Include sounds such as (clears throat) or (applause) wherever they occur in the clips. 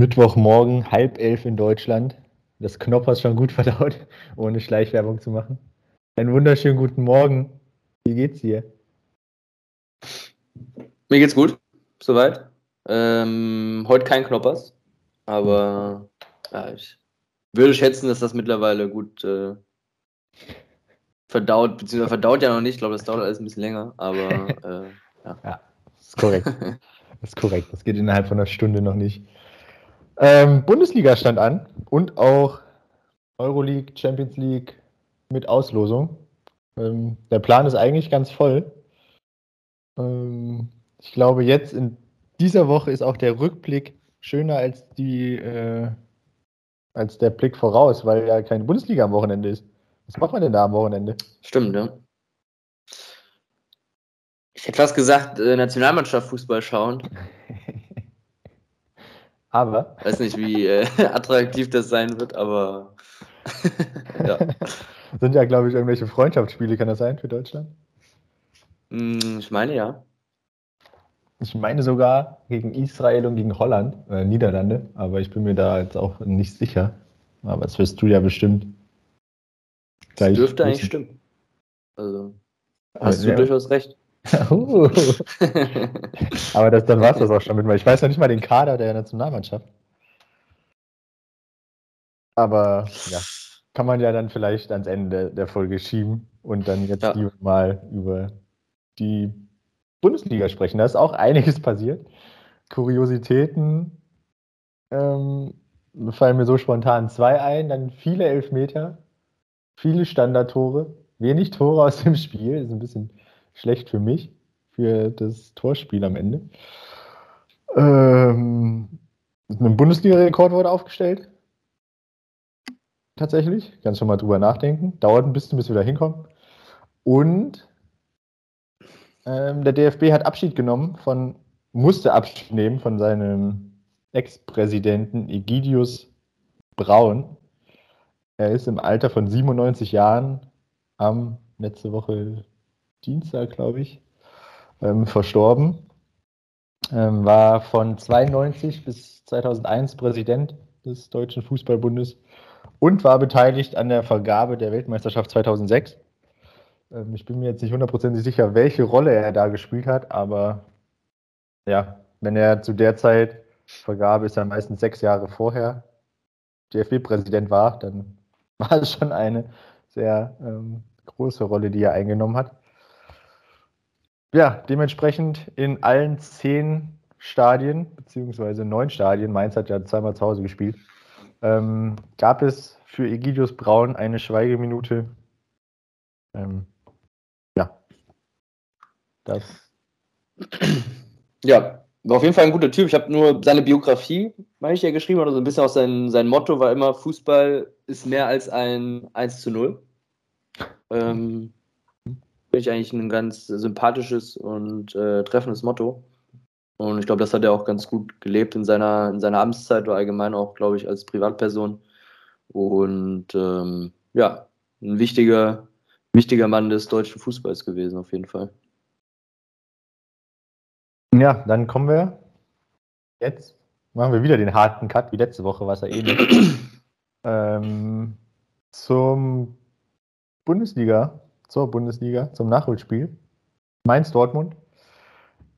Mittwochmorgen, halb elf in Deutschland. Das Knoppers schon gut (laughs) verdaut, ohne Schleichwerbung zu machen. Einen wunderschönen guten Morgen. Wie geht's dir? Mir geht's gut, soweit. Ähm, heute kein Knoppers, aber ja, ich würde schätzen, dass das mittlerweile gut äh, verdaut, beziehungsweise verdaut ja noch nicht. Ich glaube, das dauert alles ein bisschen länger, aber (laughs) äh, ja. ja. Ist korrekt. Das (laughs) ist korrekt. Das geht innerhalb von einer Stunde noch nicht. Ähm, Bundesliga stand an und auch Euroleague, Champions League mit Auslosung. Ähm, der Plan ist eigentlich ganz voll. Ähm, ich glaube, jetzt in dieser Woche ist auch der Rückblick schöner als die äh, als der Blick voraus, weil ja keine Bundesliga am Wochenende ist. Was macht man denn da am Wochenende? Stimmt, ja. Ich hätte fast gesagt, äh, Nationalmannschaft Fußball schauen. (laughs) aber. Weiß nicht, wie äh, (laughs) attraktiv das sein wird, aber. (laughs) ja. Sind ja, glaube ich, irgendwelche Freundschaftsspiele, kann das sein für Deutschland? Hm, ich meine ja. Ich meine sogar gegen Israel und gegen Holland, äh, Niederlande, aber ich bin mir da jetzt auch nicht sicher. Aber das wirst du ja bestimmt. Das dürfte eigentlich stimmen. Also, hast ja. du durchaus recht. (laughs) Uh. (laughs) aber das, dann war es das auch schon mit mir. Ich weiß ja nicht mal den Kader der Nationalmannschaft. Aber ja, kann man ja dann vielleicht ans Ende der Folge schieben und dann jetzt ja. mal über die Bundesliga sprechen. Da ist auch einiges passiert. Kuriositäten ähm, fallen mir so spontan zwei ein, dann viele Elfmeter, viele Standardtore, wenig Tore aus dem Spiel. Das ist ein bisschen schlecht für mich, für das Torspiel am Ende. Ähm, ein Bundesliga-Rekord wurde aufgestellt. Tatsächlich. Kannst schon mal drüber nachdenken. Dauert ein bisschen, bis wir da hinkommen. Und ähm, der DFB hat Abschied genommen von, musste Abschied nehmen von seinem Ex-Präsidenten Egidius Braun. Er ist im Alter von 97 Jahren am letzte Woche Dienstag, glaube ich, ähm, verstorben. Ähm, war von 92 bis 2001 Präsident des Deutschen Fußballbundes und war beteiligt an der Vergabe der Weltmeisterschaft 2006. Ähm, ich bin mir jetzt nicht hundertprozentig sicher, welche Rolle er da gespielt hat, aber ja, wenn er zu der Zeit Vergabe ist er meistens sechs Jahre vorher DFB-Präsident war, dann (laughs) war es schon eine sehr ähm, große Rolle, die er eingenommen hat. Ja, dementsprechend in allen zehn Stadien, beziehungsweise neun Stadien, Mainz hat ja zweimal zu Hause gespielt, ähm, gab es für Egidius Braun eine Schweigeminute ähm, das. Ja, war auf jeden Fall ein guter Typ. Ich habe nur seine Biografie, meine ich ja geschrieben, oder so ein bisschen auch sein, sein Motto war immer: Fußball ist mehr als ein 1 zu 0. Ähm, Finde ich eigentlich ein ganz sympathisches und äh, treffendes Motto. Und ich glaube, das hat er auch ganz gut gelebt in seiner, in seiner Amtszeit oder allgemein auch, glaube ich, als Privatperson. Und ähm, ja, ein wichtiger, wichtiger Mann des deutschen Fußballs gewesen, auf jeden Fall. Ja, dann kommen wir jetzt, machen wir wieder den harten Cut, wie letzte Woche, was er ähnlich. ähm, zum Bundesliga, zur Bundesliga, zum Nachholspiel. Mainz Dortmund.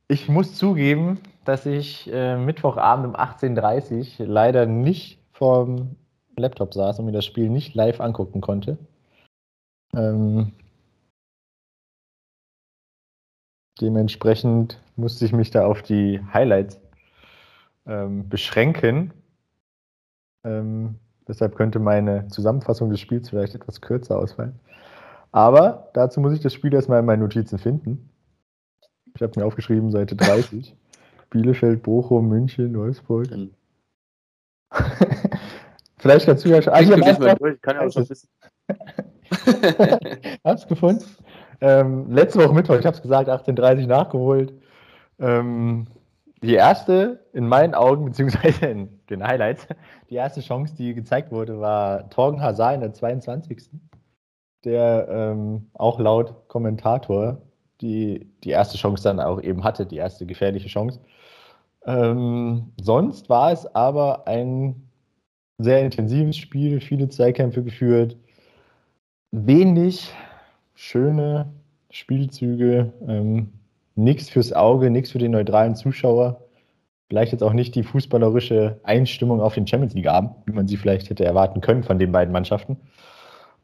Ich muss zugeben, dass ich äh, Mittwochabend um 18.30 Uhr leider nicht vorm Laptop saß und mir das Spiel nicht live angucken konnte. Ähm, Dementsprechend musste ich mich da auf die Highlights ähm, beschränken. Ähm, deshalb könnte meine Zusammenfassung des Spiels vielleicht etwas kürzer ausfallen. Aber dazu muss ich das Spiel erstmal in meinen Notizen finden. Ich habe mir aufgeschrieben, Seite 30. (laughs) Bielefeld, Bochum, München, Wolfsburg. Mhm. (laughs) Vielleicht kannst du ja schon. Ah, ich kann ja auch schon wissen. (laughs) Du gefunden? Ähm, letzte Woche Mittwoch, ich habe es gesagt, 18.30 nachgeholt. Ähm, die erste, in meinen Augen, beziehungsweise in den Highlights, die erste Chance, die gezeigt wurde, war Torgen Hazard in der 22. Der ähm, auch laut Kommentator die, die erste Chance dann auch eben hatte, die erste gefährliche Chance. Ähm, sonst war es aber ein sehr intensives Spiel, viele Zweikämpfe geführt, wenig schöne Spielzüge, ähm, nichts fürs Auge, nichts für den neutralen Zuschauer. Vielleicht jetzt auch nicht die fußballerische Einstimmung auf den Champions League Abend, wie man sie vielleicht hätte erwarten können von den beiden Mannschaften.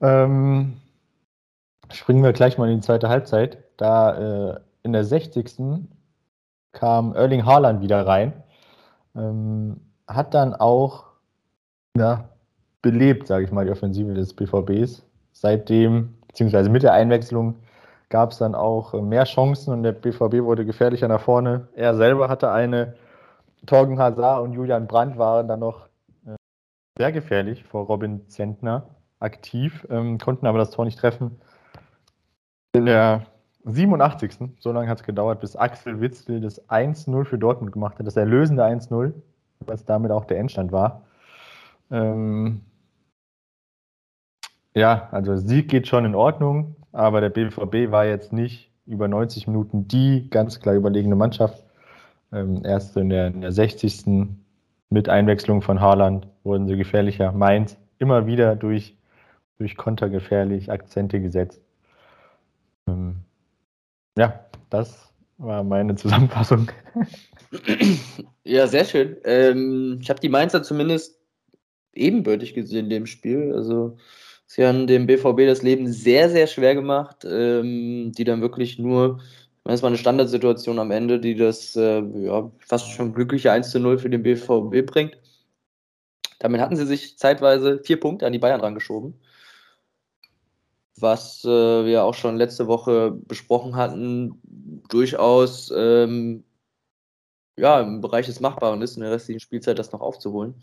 Ähm, springen wir gleich mal in die zweite Halbzeit. Da äh, in der 60. kam Erling Haaland wieder rein. Ähm, hat dann auch ja, belebt, sage ich mal, die Offensive des BVBs. Seitdem, beziehungsweise mit der Einwechslung, gab es dann auch mehr Chancen und der BVB wurde gefährlicher nach vorne. Er selber hatte eine. Torgen Hazard und Julian Brandt waren dann noch äh, sehr gefährlich vor Robin Zentner aktiv, ähm, konnten aber das Tor nicht treffen. In der 87. So lange hat es gedauert, bis Axel Witzel das 1-0 für Dortmund gemacht hat, das erlösende 1-0, was damit auch der Endstand war. Ähm ja, also Sieg geht schon in Ordnung, aber der BVB war jetzt nicht über 90 Minuten die ganz klar überlegene Mannschaft. Ähm, erst in der, in der 60. mit Einwechslung von Haaland wurden sie gefährlicher. Mainz immer wieder durch, durch Konter gefährlich, Akzente gesetzt. Ähm, ja, das war meine Zusammenfassung. (clears throat) Ja, sehr schön. Ähm, ich habe die Mainzer zumindest ebenbürtig gesehen in dem Spiel. Also sie haben dem BVB das Leben sehr, sehr schwer gemacht, ähm, die dann wirklich nur, es war eine Standardsituation am Ende, die das äh, ja, fast schon glückliche 1 zu 0 für den BVB bringt. Damit hatten sie sich zeitweise vier Punkte an die Bayern rangeschoben was äh, wir auch schon letzte Woche besprochen hatten, durchaus ähm, ja, im Bereich des Machbaren ist, in der restlichen Spielzeit das noch aufzuholen.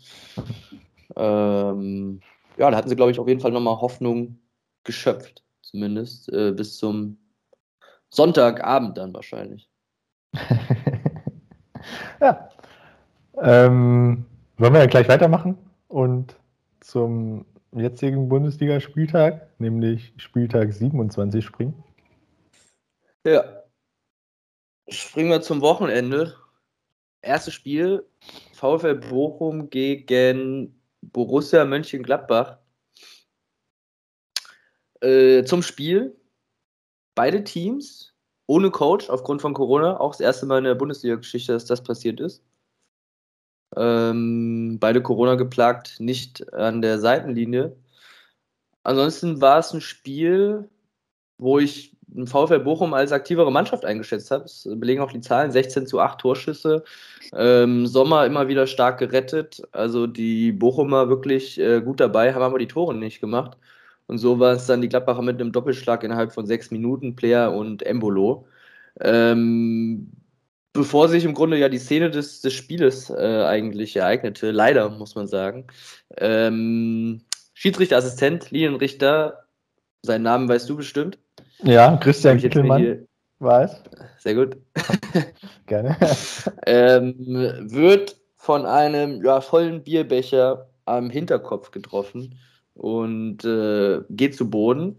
Ähm, ja, da hatten sie, glaube ich, auf jeden Fall nochmal Hoffnung geschöpft, zumindest äh, bis zum Sonntagabend dann wahrscheinlich. (laughs) ja. Ähm, wollen wir ja gleich weitermachen und zum jetzigen Bundesligaspieltag, nämlich Spieltag 27, springen? Ja. Springen wir zum Wochenende. Erstes Spiel: VfL Bochum gegen Borussia Mönchengladbach. Äh, zum Spiel: beide Teams ohne Coach aufgrund von Corona. Auch das erste Mal in der Bundesliga-Geschichte, dass das passiert ist. Ähm, beide Corona geplagt, nicht an der Seitenlinie. Ansonsten war es ein Spiel, wo ich den VfL Bochum als aktivere Mannschaft eingeschätzt habe. Das belegen auch die Zahlen: 16 zu 8 Torschüsse. Ähm, Sommer immer wieder stark gerettet. Also die Bochumer wirklich äh, gut dabei, haben aber die Tore nicht gemacht. Und so war es dann die Gladbacher mit einem Doppelschlag innerhalb von sechs Minuten, Player und Embolo. Ähm, bevor sich im Grunde ja die Szene des, des Spieles äh, eigentlich ereignete, leider muss man sagen. Ähm, Schiedsrichterassistent, Linienrichter, seinen Namen weißt du bestimmt. Ja, Christian Kittelmann. Weiß. Sehr gut. (laughs) Gerne. (laughs) ähm, wird von einem ja, vollen Bierbecher am Hinterkopf getroffen und äh, geht zu Boden.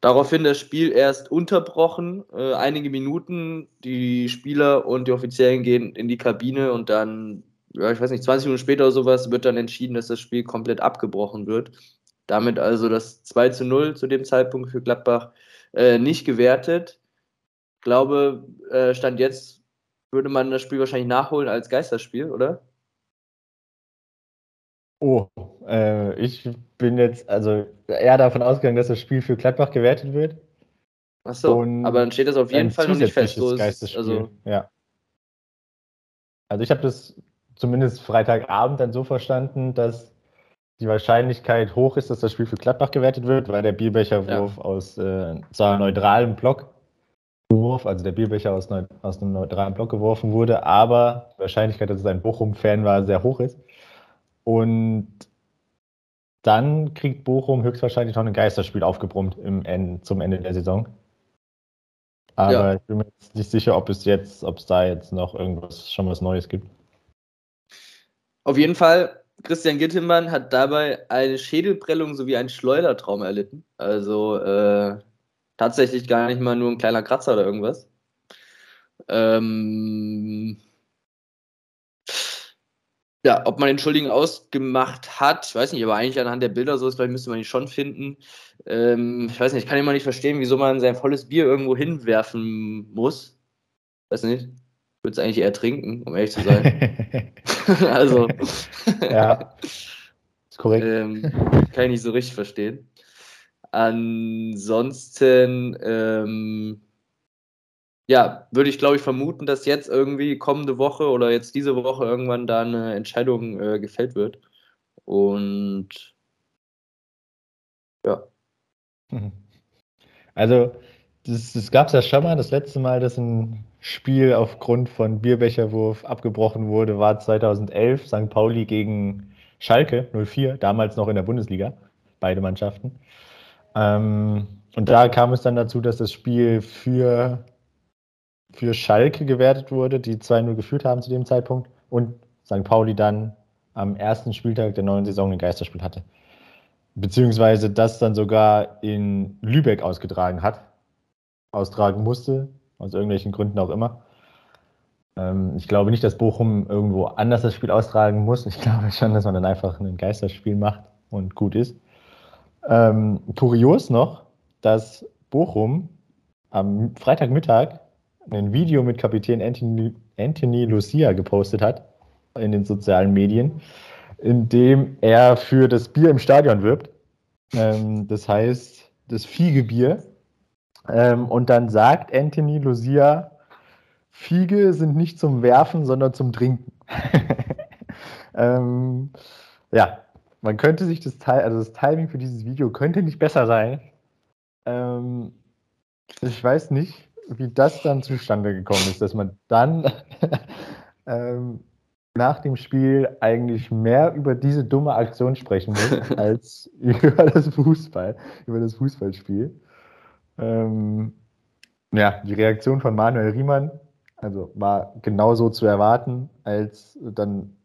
Daraufhin das Spiel erst unterbrochen, äh, einige Minuten. Die Spieler und die Offiziellen gehen in die Kabine und dann, ja, ich weiß nicht, 20 Minuten später oder sowas wird dann entschieden, dass das Spiel komplett abgebrochen wird. Damit also das 2 zu 0 zu dem Zeitpunkt für Gladbach äh, nicht gewertet. Ich glaube, äh, Stand jetzt würde man das Spiel wahrscheinlich nachholen als Geisterspiel, oder? Oh, äh, ich bin jetzt also eher davon ausgegangen, dass das Spiel für Gladbach gewertet wird. Achso, aber dann steht das auf jeden Fall noch nicht fest. So ist, also ja. Also ich habe das zumindest Freitagabend dann so verstanden, dass die Wahrscheinlichkeit hoch ist, dass das Spiel für Gladbach gewertet wird, weil der Bierbecherwurf ja. aus äh, zwar neutralem Block Wurf, also der Bierbecher aus, aus einem neutralen Block geworfen wurde, aber die Wahrscheinlichkeit, dass es ein Bochum-Fan war, sehr hoch ist. Und dann kriegt Bochum höchstwahrscheinlich noch ein Geisterspiel aufgebrummt im Ende, zum Ende der Saison. Aber ja. ich bin mir jetzt nicht sicher, ob es jetzt, ob es da jetzt noch irgendwas schon was Neues gibt. Auf jeden Fall, Christian Gittelmann hat dabei eine Schädelprellung sowie einen Schleudertraum erlitten. Also äh, tatsächlich gar nicht mal nur ein kleiner Kratzer oder irgendwas. Ähm, Ja, ob man den Schuldigen ausgemacht hat, ich weiß nicht, aber eigentlich anhand der Bilder so ist, vielleicht müsste man ihn schon finden. Ähm, ich weiß nicht, ich kann immer nicht verstehen, wieso man sein volles Bier irgendwo hinwerfen muss. Weiß nicht. Ich würde es eigentlich eher trinken, um ehrlich zu sein. (laughs) also. ja. (laughs) Ist korrekt. Ähm, kann ich nicht so richtig verstehen. Ansonsten, ähm, ja, würde ich glaube ich vermuten, dass jetzt irgendwie kommende Woche oder jetzt diese Woche irgendwann da eine Entscheidung äh, gefällt wird. Und ja. Also, das, das gab es ja schon mal. Das letzte Mal, dass ein Spiel aufgrund von Bierbecherwurf abgebrochen wurde, war 2011 St. Pauli gegen Schalke 04, damals noch in der Bundesliga, beide Mannschaften. Ähm, und da kam es dann dazu, dass das Spiel für für Schalke gewertet wurde, die 2-0 geführt haben zu dem Zeitpunkt und St. Pauli dann am ersten Spieltag der neuen Saison ein Geisterspiel hatte. Beziehungsweise das dann sogar in Lübeck ausgetragen hat, austragen musste, aus irgendwelchen Gründen auch immer. Ähm, ich glaube nicht, dass Bochum irgendwo anders das Spiel austragen muss. Ich (laughs) glaube schon, dass man dann einfach ein Geisterspiel macht und gut ist. Ähm, kurios noch, dass Bochum am Freitagmittag ein Video mit Kapitän Anthony, Anthony Lucia gepostet hat in den sozialen Medien, in dem er für das Bier im Stadion wirbt. Ähm, das heißt, das Fiegebier. Ähm, und dann sagt Anthony Lucia, Fiege sind nicht zum Werfen, sondern zum Trinken. (laughs) ähm, ja, man könnte sich das, also das Timing für dieses Video könnte nicht besser sein. Ähm, ich weiß nicht, wie das dann zustande gekommen ist, dass man dann (laughs) ähm, nach dem Spiel eigentlich mehr über diese dumme Aktion sprechen muss, (laughs) als über das Fußball, über das Fußballspiel. Ähm, ja, die Reaktion von Manuel Riemann, also war genauso zu erwarten, als dann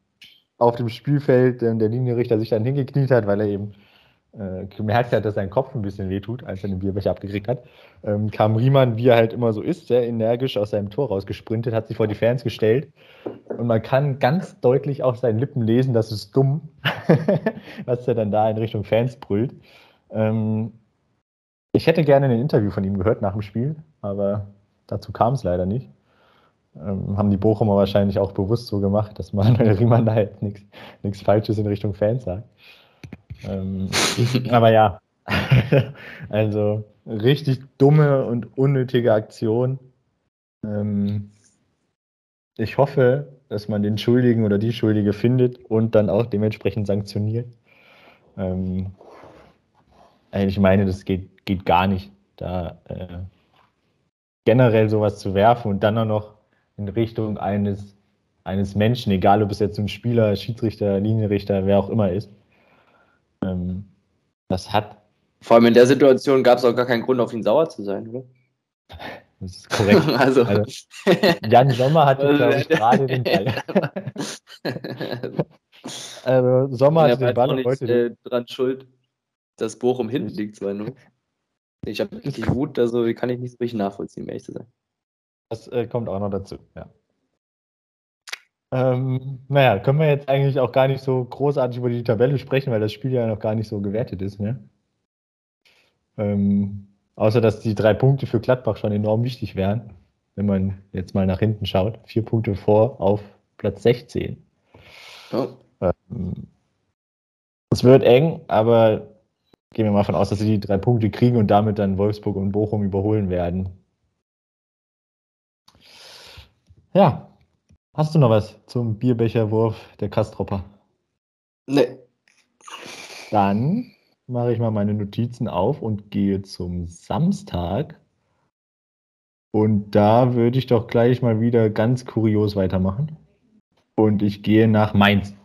auf dem Spielfeld der Linienrichter sich dann hingekniet hat, weil er eben äh, gemerkt hat, dass sein Kopf ein bisschen wehtut, als er den Bierbecher abgekriegt hat, ähm, kam Riemann, wie er halt immer so ist, sehr energisch aus seinem Tor rausgesprintet, hat sich vor die Fans gestellt und man kann ganz deutlich auf seinen Lippen lesen, das ist dumm, (laughs) was er dann da in Richtung Fans brüllt. Ähm, ich hätte gerne ein Interview von ihm gehört nach dem Spiel, aber dazu kam es leider nicht. Ähm, haben die Bochumer wahrscheinlich auch bewusst so gemacht, dass Manuel Riemann da jetzt nichts Falsches in Richtung Fans sagt. Ähm, aber ja, (laughs) also richtig dumme und unnötige Aktion. Ähm, ich hoffe, dass man den Schuldigen oder die Schuldige findet und dann auch dementsprechend sanktioniert. Ähm, ich meine, das geht, geht gar nicht, da äh, generell sowas zu werfen und dann auch noch in Richtung eines, eines Menschen, egal ob es jetzt ein Spieler, Schiedsrichter, Linienrichter, wer auch immer ist. Ähm, das hat. Vor allem in der Situation gab es auch gar keinen Grund, auf ihn sauer zu sein, oder? Das ist korrekt. (laughs) also, also, Jan Sommer hat glaube ich, (laughs) gerade den Ball. also, (laughs) Sommer hat den Ball und heute. Äh, dran schuld, dass Bochum hinten liegt, 2-0. Ich habe richtig Wut, also kann ich nicht so richtig nachvollziehen, ehrlich zu sein. Das äh, kommt auch noch dazu, ja. Ähm, naja, können wir jetzt eigentlich auch gar nicht so großartig über die Tabelle sprechen, weil das Spiel ja noch gar nicht so gewertet ist. Ne? Ähm, außer dass die drei Punkte für Gladbach schon enorm wichtig wären, wenn man jetzt mal nach hinten schaut. Vier Punkte vor auf Platz 16. Oh. Ähm, es wird eng, aber gehen wir mal davon aus, dass sie die drei Punkte kriegen und damit dann Wolfsburg und Bochum überholen werden. Ja, Hast du noch was zum Bierbecherwurf der Kastropper? Nee. Dann mache ich mal meine Notizen auf und gehe zum Samstag. Und da würde ich doch gleich mal wieder ganz kurios weitermachen. Und ich gehe nach Mainz.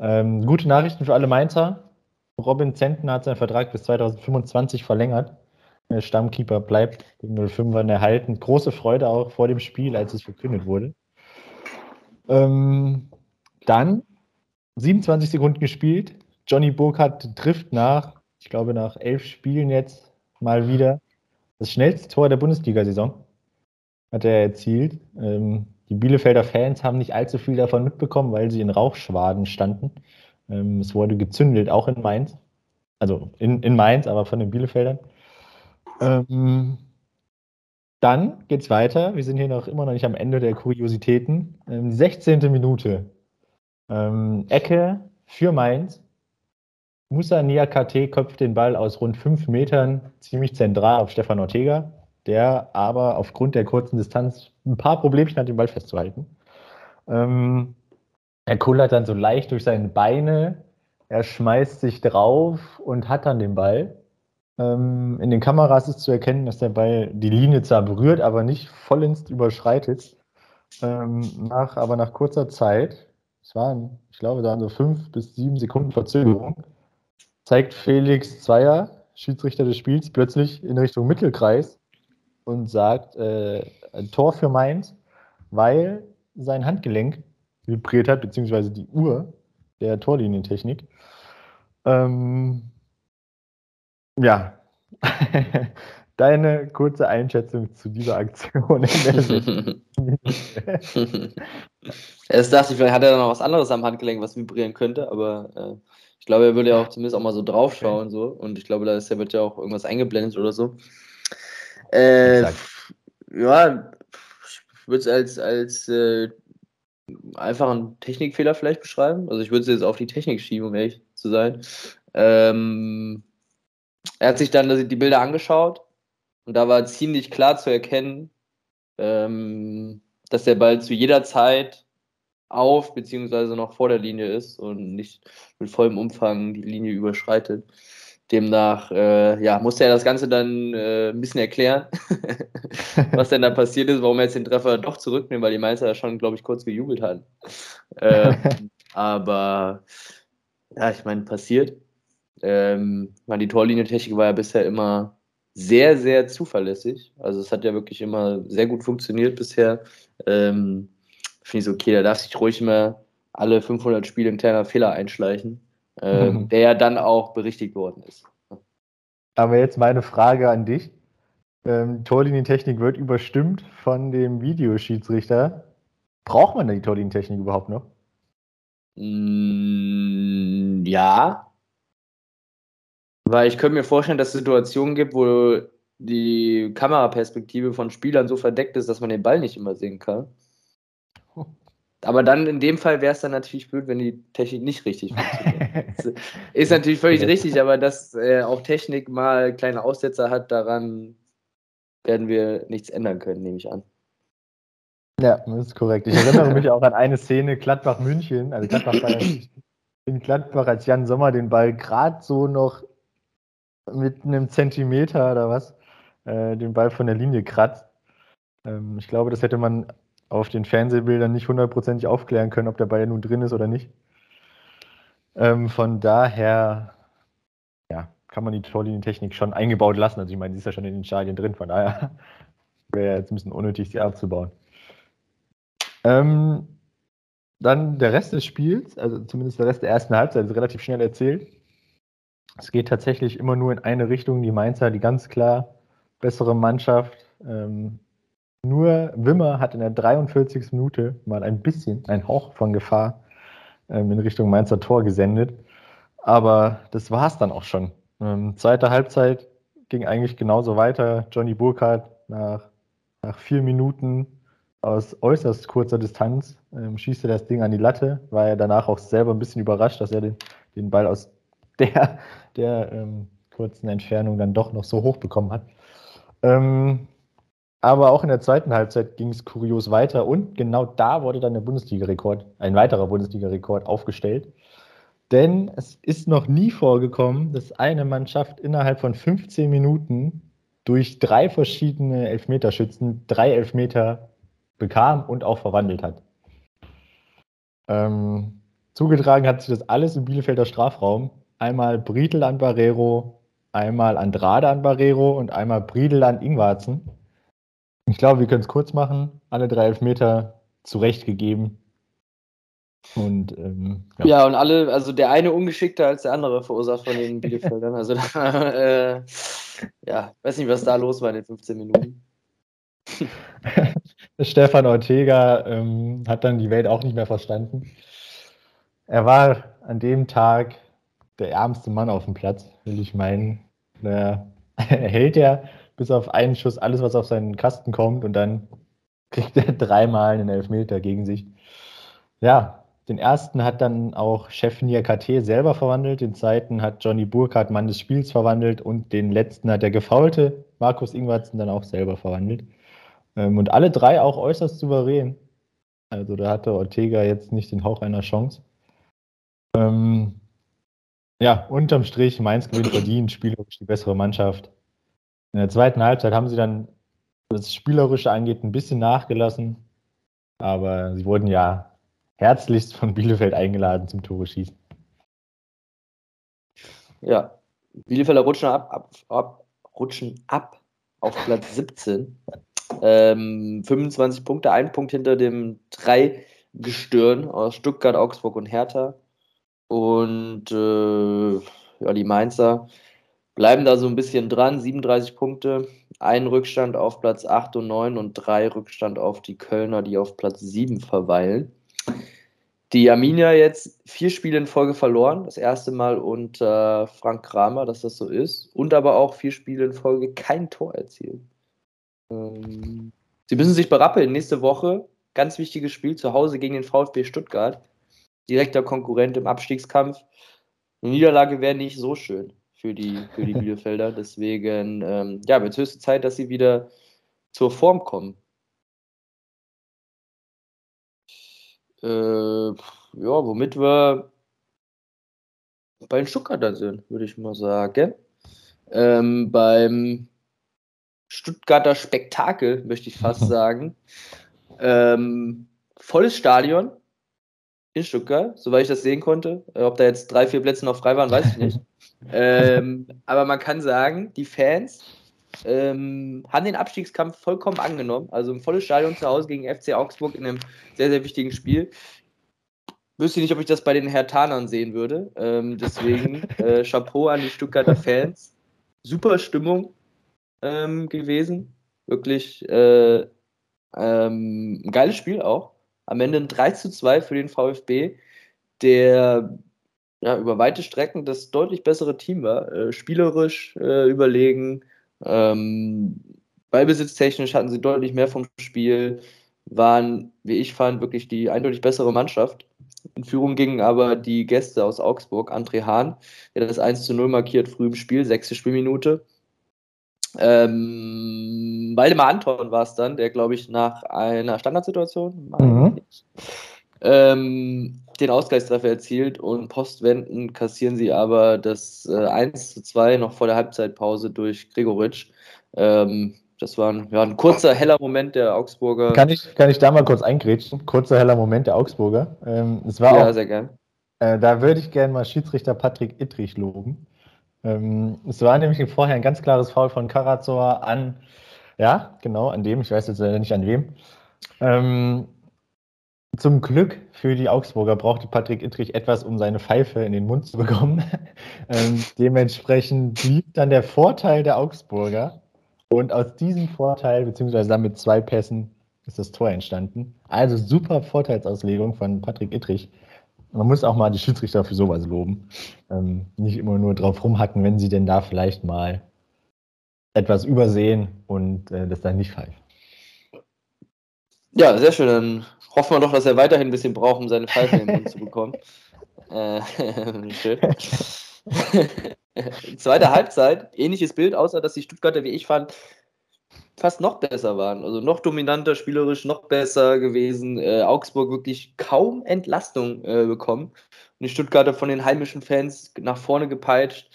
Ähm, gute Nachrichten für alle Mainzer. Robin Zentner hat seinen Vertrag bis 2025 verlängert. Der Stammkeeper bleibt den 05ern erhalten. Große Freude auch vor dem Spiel, als es verkündet wurde. Ähm, dann 27 Sekunden gespielt. Johnny Burkhardt trifft nach, ich glaube, nach elf Spielen jetzt mal wieder das schnellste Tor der Bundesliga-Saison. Hat er erzielt. Ähm, die Bielefelder Fans haben nicht allzu viel davon mitbekommen, weil sie in Rauchschwaden standen. Ähm, es wurde gezündelt, auch in Mainz. Also in, in Mainz, aber von den Bielefeldern. Ähm, dann geht's weiter. Wir sind hier noch immer noch nicht am Ende der Kuriositäten. Ähm, 16. Minute. Ähm, Ecke für Mainz. Musa Niakate köpft den Ball aus rund fünf Metern ziemlich zentral auf Stefan Ortega, der aber aufgrund der kurzen Distanz ein paar Problemchen hat, den Ball festzuhalten. Ähm, er kullert dann so leicht durch seine Beine, er schmeißt sich drauf und hat dann den Ball. Ähm, in den Kameras ist zu erkennen, dass der Ball die Linie zwar berührt, aber nicht vollends überschreitet. Ähm, nach, aber nach kurzer Zeit, es waren, ich glaube, da waren so fünf bis sieben Sekunden Verzögerung, zeigt Felix Zweier, Schiedsrichter des Spiels, plötzlich in Richtung Mittelkreis und sagt, äh, ein Tor für Mainz, weil sein Handgelenk vibriert hat, beziehungsweise die Uhr der Torlinientechnik. Ähm, ja, (laughs) deine kurze Einschätzung zu dieser Aktion (laughs) Erst dachte ich, vielleicht hat er noch was anderes am Handgelenk, was vibrieren könnte, aber äh, ich glaube, er würde ja auch zumindest auch mal so draufschauen. So. Und ich glaube, da ist, wird ja auch irgendwas eingeblendet oder so. Äh, ja, ich würde es als, als äh, einfachen Technikfehler vielleicht beschreiben. Also ich würde es jetzt auf die Technik schieben, um ehrlich zu sein. Ähm, er hat sich dann die Bilder angeschaut und da war ziemlich klar zu erkennen, ähm, dass der Ball zu jeder Zeit auf beziehungsweise noch vor der Linie ist und nicht mit vollem Umfang die Linie überschreitet. Demnach äh, ja, musste er das Ganze dann äh, ein bisschen erklären, (laughs) was denn da passiert ist, warum er jetzt den Treffer doch zurücknimmt, weil die Mainzer ja schon, glaube ich, kurz gejubelt hatten. Äh, (laughs) aber ja, ich meine, passiert. Ähm, die Torlinientechnik war ja bisher immer sehr, sehr zuverlässig. Also es hat ja wirklich immer sehr gut funktioniert bisher. Ähm, Finde ich so, okay, da darf sich ruhig immer alle 500 Spiele ein kleiner Fehler einschleichen äh, mhm. (laughs) der ja dann auch berichtigt worden ist. Aber jetzt meine Frage an dich. Ähm, Torlinientechnik wird überstimmt von dem Videoschiedsrichter. Braucht man denn die Torlinientechnik überhaupt noch? Mm, ja. Weil ich könnte mir vorstellen, dass es Situationen gibt, wo die Kameraperspektive von Spielern so verdeckt ist, dass man den Ball nicht immer sehen kann. Aber dann in dem Fall wäre es dann natürlich blöd, wenn die Technik nicht richtig funktioniert. ist (laughs) natürlich völlig richtig, aber dass äh, auch Technik mal kleine Aussetzer hat, daran werden wir nichts ändern können, nehme ich an. Ja, das ist korrekt. Ich erinnere mich auch an eine Szene, Gladbach-München, also Gladbach in Gladbach, als Jan Sommer den Ball gerade so noch mit einem Zentimeter oder was, äh, den Ball von der Linie kratzt. Ähm, ich glaube, das hätte man auf den Fernsehbildern nicht hundertprozentig aufklären können, ob der Ball nun drin ist oder nicht. Ähm, von daher ja, kann man die Torlinientechnik schon eingebaut lassen. Also ich meine, sie ist ja schon in den Stadien drin, von daher (laughs) wäre jetzt ein bisschen unnötig, sie abzubauen. Ähm, dann der Rest des Spiels, also zumindest der Rest der ersten Halbzeit, ist relativ schnell erzählt. Es geht tatsächlich immer nur in eine Richtung. Die Mainzer, die ganz klar bessere Mannschaft, ähm, nur Wimmer hat in der 43. Minute mal ein bisschen, ein Hauch von Gefahr ähm, in Richtung Mainzer Tor gesendet. Aber das war es dann auch schon. Ähm, zweite Halbzeit ging eigentlich genauso weiter. Johnny Burkhardt nach, nach vier Minuten aus äußerst kurzer Distanz ähm, schießt er das Ding an die Latte. War er danach auch selber ein bisschen überrascht, dass er den, den Ball aus der, der ähm, kurzen Entfernung dann doch noch so hoch bekommen hat. Ähm, aber auch in der zweiten Halbzeit ging es kurios weiter und genau da wurde dann der Bundesliga-Rekord, ein weiterer Bundesliga-Rekord aufgestellt. Denn es ist noch nie vorgekommen, dass eine Mannschaft innerhalb von 15 Minuten durch drei verschiedene Elfmeterschützen drei Elfmeter bekam und auch verwandelt hat. Ähm, zugetragen hat sich das alles im Bielefelder Strafraum. Einmal Briedel an Barrero, einmal Andrade an Barrero und einmal Briedel an Ingwarzen. Ich glaube, wir können es kurz machen. Alle drei Elfmeter zurechtgegeben. Und ähm, ja. ja. und alle, also der eine ungeschickter als der andere verursacht von den Bielefeldern. Also da, (laughs) äh, ja, weiß nicht, was da los war in den 15 Minuten. (laughs) Stefan Ortega ähm, hat dann die Welt auch nicht mehr verstanden. Er war an dem Tag der ärmste Mann auf dem Platz, will ich meinen. (laughs) Er hält ja bis auf einen Schuss alles, was auf seinen Kasten kommt und dann kriegt er dreimal einen Elfmeter gegen sich. Ja, den ersten hat dann auch Chef KT selber verwandelt, den zweiten hat Johnny Burkhardt Mann des Spiels verwandelt und den letzten hat der gefaulte Markus Ingwertsen dann auch selber verwandelt. Ähm, und alle drei auch äußerst souverän. Also da hatte Ortega jetzt nicht den Hauch einer Chance. Ähm, ja, unterm Strich, Mainz gewinnt verdient, spielerisch die bessere Mannschaft. In der zweiten Halbzeit haben sie dann, was das Spielerische angeht, ein bisschen nachgelassen. Aber sie wurden ja herzlichst von Bielefeld eingeladen zum Tore schießen. Ja, Bielefelder rutschen ab, ab, ab, rutschen ab auf Platz (laughs) 17. Ähm, 25 Punkte, ein Punkt hinter dem drei Gestirn aus Stuttgart, Augsburg und Hertha. Und äh, ja, die Mainzer bleiben da so ein bisschen dran. 37 Punkte, ein Rückstand auf Platz 8 und 9 und drei Rückstand auf die Kölner, die auf Platz 7 verweilen. Die Arminia jetzt vier Spiele in Folge verloren. Das erste Mal unter Frank Kramer, dass das so ist. Und aber auch vier Spiele in Folge kein Tor erzielt. Ähm, sie müssen sich berappeln. Nächste Woche, ganz wichtiges Spiel zu Hause gegen den VfB Stuttgart direkter Konkurrent im Abstiegskampf. Eine Niederlage wäre nicht so schön für die, für die (laughs) Bielefelder. Deswegen, ähm, ja, wird es höchste Zeit, dass sie wieder zur Form kommen. Äh, ja, womit wir bei den Stuttgarter sind, würde ich mal sagen. Ähm, beim Stuttgarter Spektakel, möchte ich fast (laughs) sagen. Ähm, volles Stadion, in Stuttgart, soweit ich das sehen konnte. Äh, ob da jetzt drei, vier Plätze noch frei waren, weiß ich nicht. (laughs) ähm, aber man kann sagen, die Fans ähm, haben den Abstiegskampf vollkommen angenommen. Also ein volles Stadion zu Hause gegen FC Augsburg in einem sehr, sehr wichtigen Spiel. Wüsste nicht, ob ich das bei den Hertanern sehen würde. Ähm, deswegen (laughs) äh, Chapeau an die Stuttgarter Fans. Super Stimmung ähm, gewesen. Wirklich äh, ähm, ein geiles Spiel auch. Am Ende ein 3 zu 2 für den VfB, der ja, über weite Strecken das deutlich bessere Team war. Äh, spielerisch äh, überlegen, ähm, Ballbesitztechnisch hatten sie deutlich mehr vom Spiel, waren, wie ich fand, wirklich die eindeutig bessere Mannschaft. In Führung gingen aber die Gäste aus Augsburg, André Hahn, der das 1 zu 0 markiert früh im Spiel, sechste Spielminute. Ähm, Waldemar Anton war es dann, der, glaube ich, nach einer Standardsituation mhm. ähm, den Ausgleichstreffer erzielt und postwenden kassieren sie aber das äh, 1 zu 2 noch vor der Halbzeitpause durch Gregoritsch. Ähm, das war ein, ja, ein kurzer, heller Moment der Augsburger. Kann ich, kann ich da mal kurz eingrätschen? Kurzer, heller Moment der Augsburger. Ähm, es war ja, auch, sehr gern. Äh, da würde ich gerne mal Schiedsrichter Patrick Ittrich loben. Ähm, es war nämlich vorher ein ganz klares Foul von Karazor an, ja, genau, an dem, ich weiß jetzt nicht an wem. Ähm, zum Glück für die Augsburger brauchte Patrick Ittrich etwas, um seine Pfeife in den Mund zu bekommen. (laughs) ähm, dementsprechend blieb dann der Vorteil der Augsburger. Und aus diesem Vorteil, beziehungsweise dann mit zwei Pässen, ist das Tor entstanden. Also super Vorteilsauslegung von Patrick Ittrich man muss auch mal die Schiedsrichter für sowas loben. Ähm, nicht immer nur drauf rumhacken, wenn sie denn da vielleicht mal etwas übersehen und äh, das dann nicht pfeifen. Ja, sehr schön. Dann hoffen wir doch, dass er weiterhin ein bisschen braucht, um seine Pfeife in den Mund zu (laughs) bekommen. Äh, (laughs) schön. (laughs) Zweite Halbzeit, ähnliches Bild, außer dass die Stuttgarter, wie ich fand, fast noch besser waren. Also noch dominanter, spielerisch noch besser gewesen. Äh, Augsburg wirklich kaum Entlastung äh, bekommen. Und die Stuttgarter von den heimischen Fans nach vorne gepeitscht.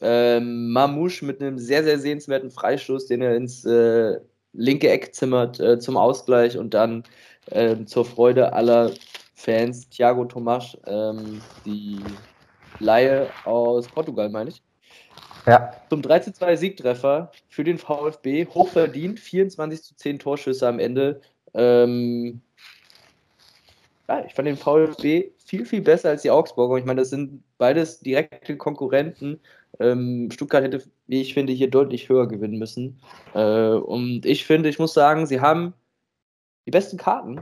Ähm, Mamouche mit einem sehr, sehr sehenswerten Freistoß, den er ins äh, linke Eck zimmert äh, zum Ausgleich und dann ähm, zur Freude aller Fans Thiago Tomas, ähm, die Laie aus Portugal, meine ich, ja. Zum 13-2 Siegtreffer für den VfB, hochverdient, 24 zu 10 Torschüsse am Ende. Ähm, ja, ich fand den VfB viel, viel besser als die Augsburger. Ich meine, das sind beides direkte Konkurrenten. Ähm, Stuttgart hätte, wie ich finde, hier deutlich höher gewinnen müssen. Äh, und ich finde, ich muss sagen, sie haben die besten Karten.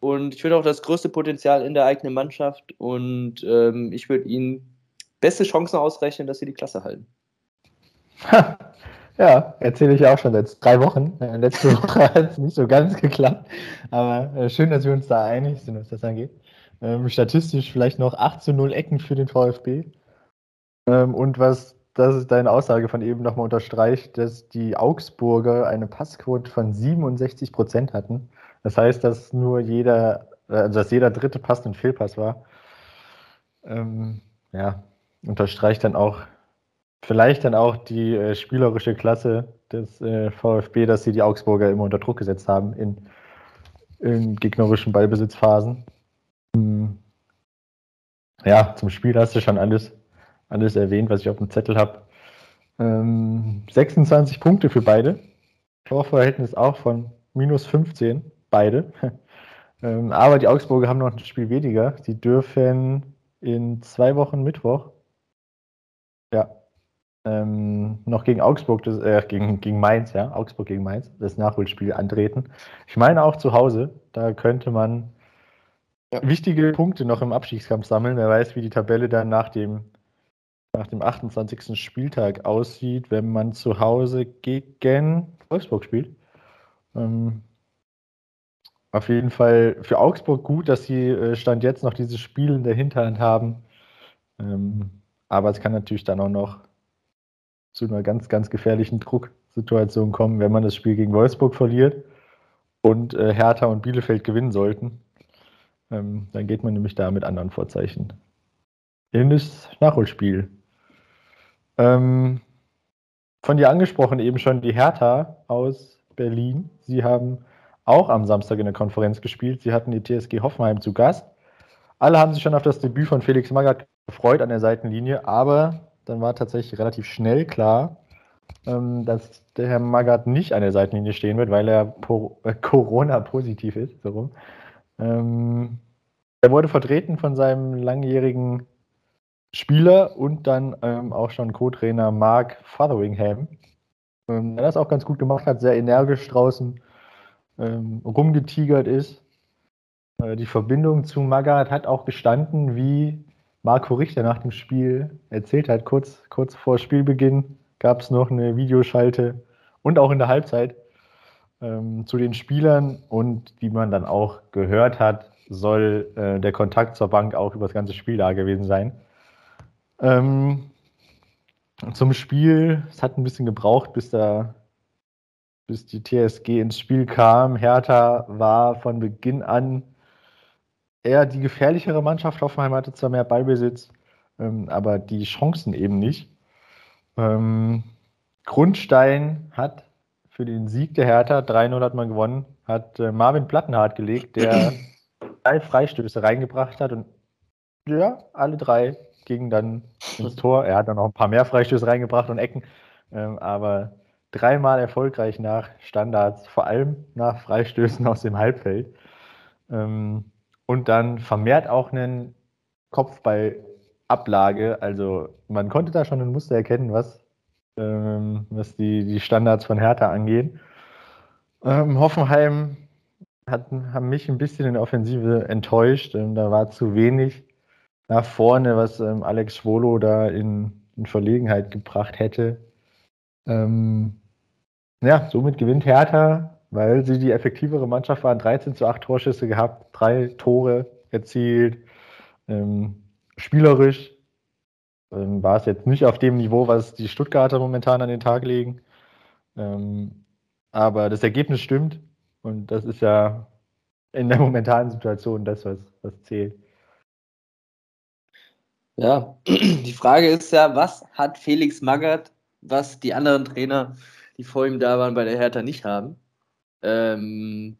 Und ich finde auch das größte Potenzial in der eigenen Mannschaft. Und ähm, ich würde ihnen beste Chancen ausrechnen, dass sie die Klasse halten. (laughs) Ja, erzähle ich auch schon seit drei Wochen. Äh, letzte (laughs) Woche hat es nicht so ganz geklappt. Aber äh, schön, dass wir uns da einig sind, was das angeht. Ähm, statistisch vielleicht noch 8 zu 0 Ecken für den VfB. Ähm, und was, das ist deine Aussage von eben nochmal unterstreicht, dass die Augsburger eine Passquote von 67 Prozent hatten. Das heißt, dass nur jeder, äh, dass jeder dritte Pass ein Fehlpass war. Ähm, ja, unterstreicht dann auch vielleicht dann auch die äh, spielerische Klasse des äh, VfB, dass sie die Augsburger immer unter Druck gesetzt haben in, in gegnerischen Ballbesitzphasen. Hm. Ja, zum Spiel hast du schon alles, alles erwähnt, was ich auf dem Zettel habe. Ähm, 26 Punkte für beide. Torverhältnis auch von minus 15, beide. (laughs) ähm, aber die Augsburger haben noch ein Spiel weniger. Sie dürfen in zwei Wochen Mittwoch ja, ähm, noch gegen Augsburg, das, äh, gegen, gegen Mainz, ja, Augsburg gegen Mainz, das Nachholspiel antreten. Ich meine auch zu Hause, da könnte man ja. wichtige Punkte noch im Abstiegskampf sammeln. Wer weiß, wie die Tabelle dann nach dem, nach dem 28. Spieltag aussieht, wenn man zu Hause gegen Wolfsburg spielt. Ähm, auf jeden Fall für Augsburg gut, dass sie äh, Stand jetzt noch dieses Spiel in der Hinterhand haben. Ähm, aber es kann natürlich dann auch noch zu einer ganz, ganz gefährlichen Drucksituation kommen, wenn man das Spiel gegen Wolfsburg verliert und äh, Hertha und Bielefeld gewinnen sollten. Ähm, dann geht man nämlich da mit anderen Vorzeichen in das Nachholspiel. Ähm, von dir angesprochen eben schon die Hertha aus Berlin. Sie haben auch am Samstag in der Konferenz gespielt. Sie hatten die TSG Hoffenheim zu Gast. Alle haben sich schon auf das Debüt von Felix Magath gefreut an der Seitenlinie, aber dann war tatsächlich relativ schnell klar, ähm, dass der Herr Magath nicht an der Seitenlinie stehen wird, weil er äh, Corona-positiv ist. So ähm, er wurde vertreten von seinem langjährigen Spieler und dann ähm, auch schon Co-Trainer Mark Fotheringham, ähm, der das auch ganz gut gemacht hat, sehr energisch draußen ähm, rumgetigert ist. Äh, die Verbindung zu Magath hat auch gestanden, wie Marco Richter nach dem Spiel erzählt hat, kurz, kurz vor Spielbeginn gab es noch eine Videoschalte und auch in der Halbzeit ähm, zu den Spielern und wie man dann auch gehört hat, soll äh, der Kontakt zur Bank auch über das ganze Spiel da gewesen sein. Ähm, zum Spiel, es hat ein bisschen gebraucht, bis da bis die TSG ins Spiel kam. Hertha war von Beginn an eher die gefährlichere Mannschaft. Hoffenheim hatte zwar mehr Ballbesitz, ähm, aber die Chancen eben nicht. Ähm, Grundstein hat für den Sieg der Hertha, 3-0 hat man gewonnen, hat äh, Marvin Plattenhardt gelegt, der (clears throat) drei Freistöße reingebracht hat und ja, alle drei gingen dann ins Tor. Er hat dann noch ein paar mehr Freistöße reingebracht und Ecken, ähm, aber dreimal erfolgreich nach Standards, vor allem nach Freistößen aus dem Halbfeld. Ähm, und dann vermehrt auch einen Kopfballablage. Also man konnte da schon ein Muster erkennen, was, ähm, was die, die Standards von Hertha angehen. Ähm, Hoffenheim hat, haben mich ein bisschen in der Offensive enttäuscht. Ähm, da war zu wenig nach vorne, was ähm, Alex Schwolo da in, in, Verlegenheit gebracht hätte. Ähm, ja, somit gewinnt Hertha weil sie die effektivere Mannschaft waren. 13 zu 8 Torschüsse gehabt, drei Tore erzielt. Ähm, spielerisch ähm, war es jetzt nicht auf dem Niveau, was die Stuttgarter momentan an den Tag legen. Ähm, aber das Ergebnis stimmt und das ist ja in der (laughs) momentanen Situation das, was, was zählt. Ja, (clears throat) die Frage ist ja, was hat Felix Magath, was die anderen Trainer, die vor ihm da waren, bei der Hertha nicht haben? Ähm,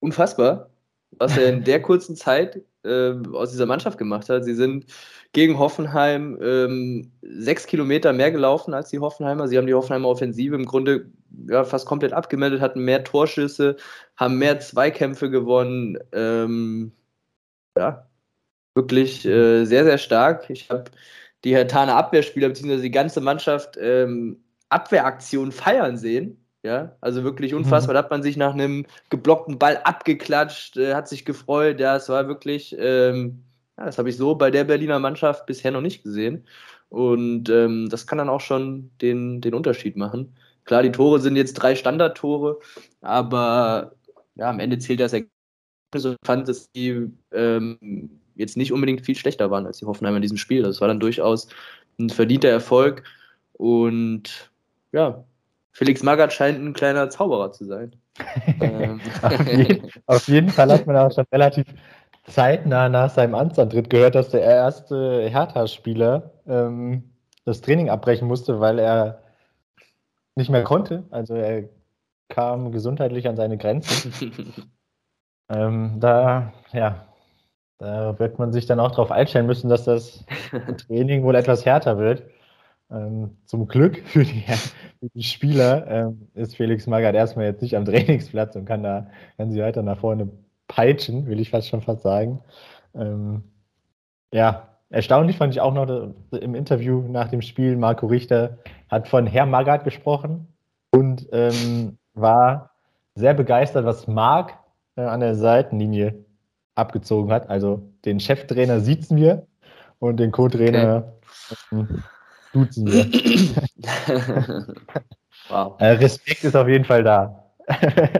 unfassbar, was er in der (laughs) kurzen Zeit äh, aus dieser Mannschaft gemacht hat. Sie sind gegen Hoffenheim ähm, sechs Kilometer mehr gelaufen als die Hoffenheimer. Sie haben die Hoffenheimer Offensive im Grunde ja, fast komplett abgemeldet, hatten mehr Torschüsse, haben mehr Zweikämpfe gewonnen. Ähm, ja, wirklich äh, sehr, sehr stark. Ich habe die Hertaner Abwehrspieler bzw. die ganze Mannschaft ähm, Abwehraktionen feiern sehen Ja, also wirklich unfassbar. Mhm. Da hat man sich nach einem geblockten Ball abgeklatscht, äh, hat sich gefreut. Ja, es war wirklich, ähm, ja, das habe ich so bei der Berliner Mannschaft bisher noch nicht gesehen. Und ähm, das kann dann auch schon den, den Unterschied machen. Klar, die Tore sind jetzt drei Standardtore, aber ja, am Ende zählt das Ergebnis und fand, dass die ähm, jetzt nicht unbedingt viel schlechter waren als die Hoffenheimer in diesem Spiel. Das war dann durchaus ein verdienter Erfolg. Und ja, Felix Magath scheint ein kleiner Zauberer zu sein. (laughs) ähm. auf, jeden, auf, jeden, Fall hat man auch schon relativ zeitnah nach seinem Amtsantritt gehört, dass der erste Hertha-Spieler ähm, das Training abbrechen musste, weil er nicht mehr konnte. Also er kam gesundheitlich an seine Grenzen. (laughs) ähm, da, ja, da wird man sich dann auch darauf einstellen müssen, dass das (laughs) Training wohl etwas härter wird. Ähm, zum Glück für die, für die Spieler ähm, ist Felix Magath erstmal jetzt nicht am Trainingsplatz und kann da kann sie weiter nach vorne peitschen, will ich fast schon fast sagen. Ähm, ja, erstaunlich fand ich auch noch im Interview nach dem Spiel, Marco Richter hat von Herr Magath gesprochen und ähm, war sehr begeistert, was Marc äh, an der Seitenlinie abgezogen hat. Also den Cheftrainer sieht's mir und den Co-Trainer okay. duzen wir. (laughs) wow. Äh, Respekt ist auf jeden Fall da.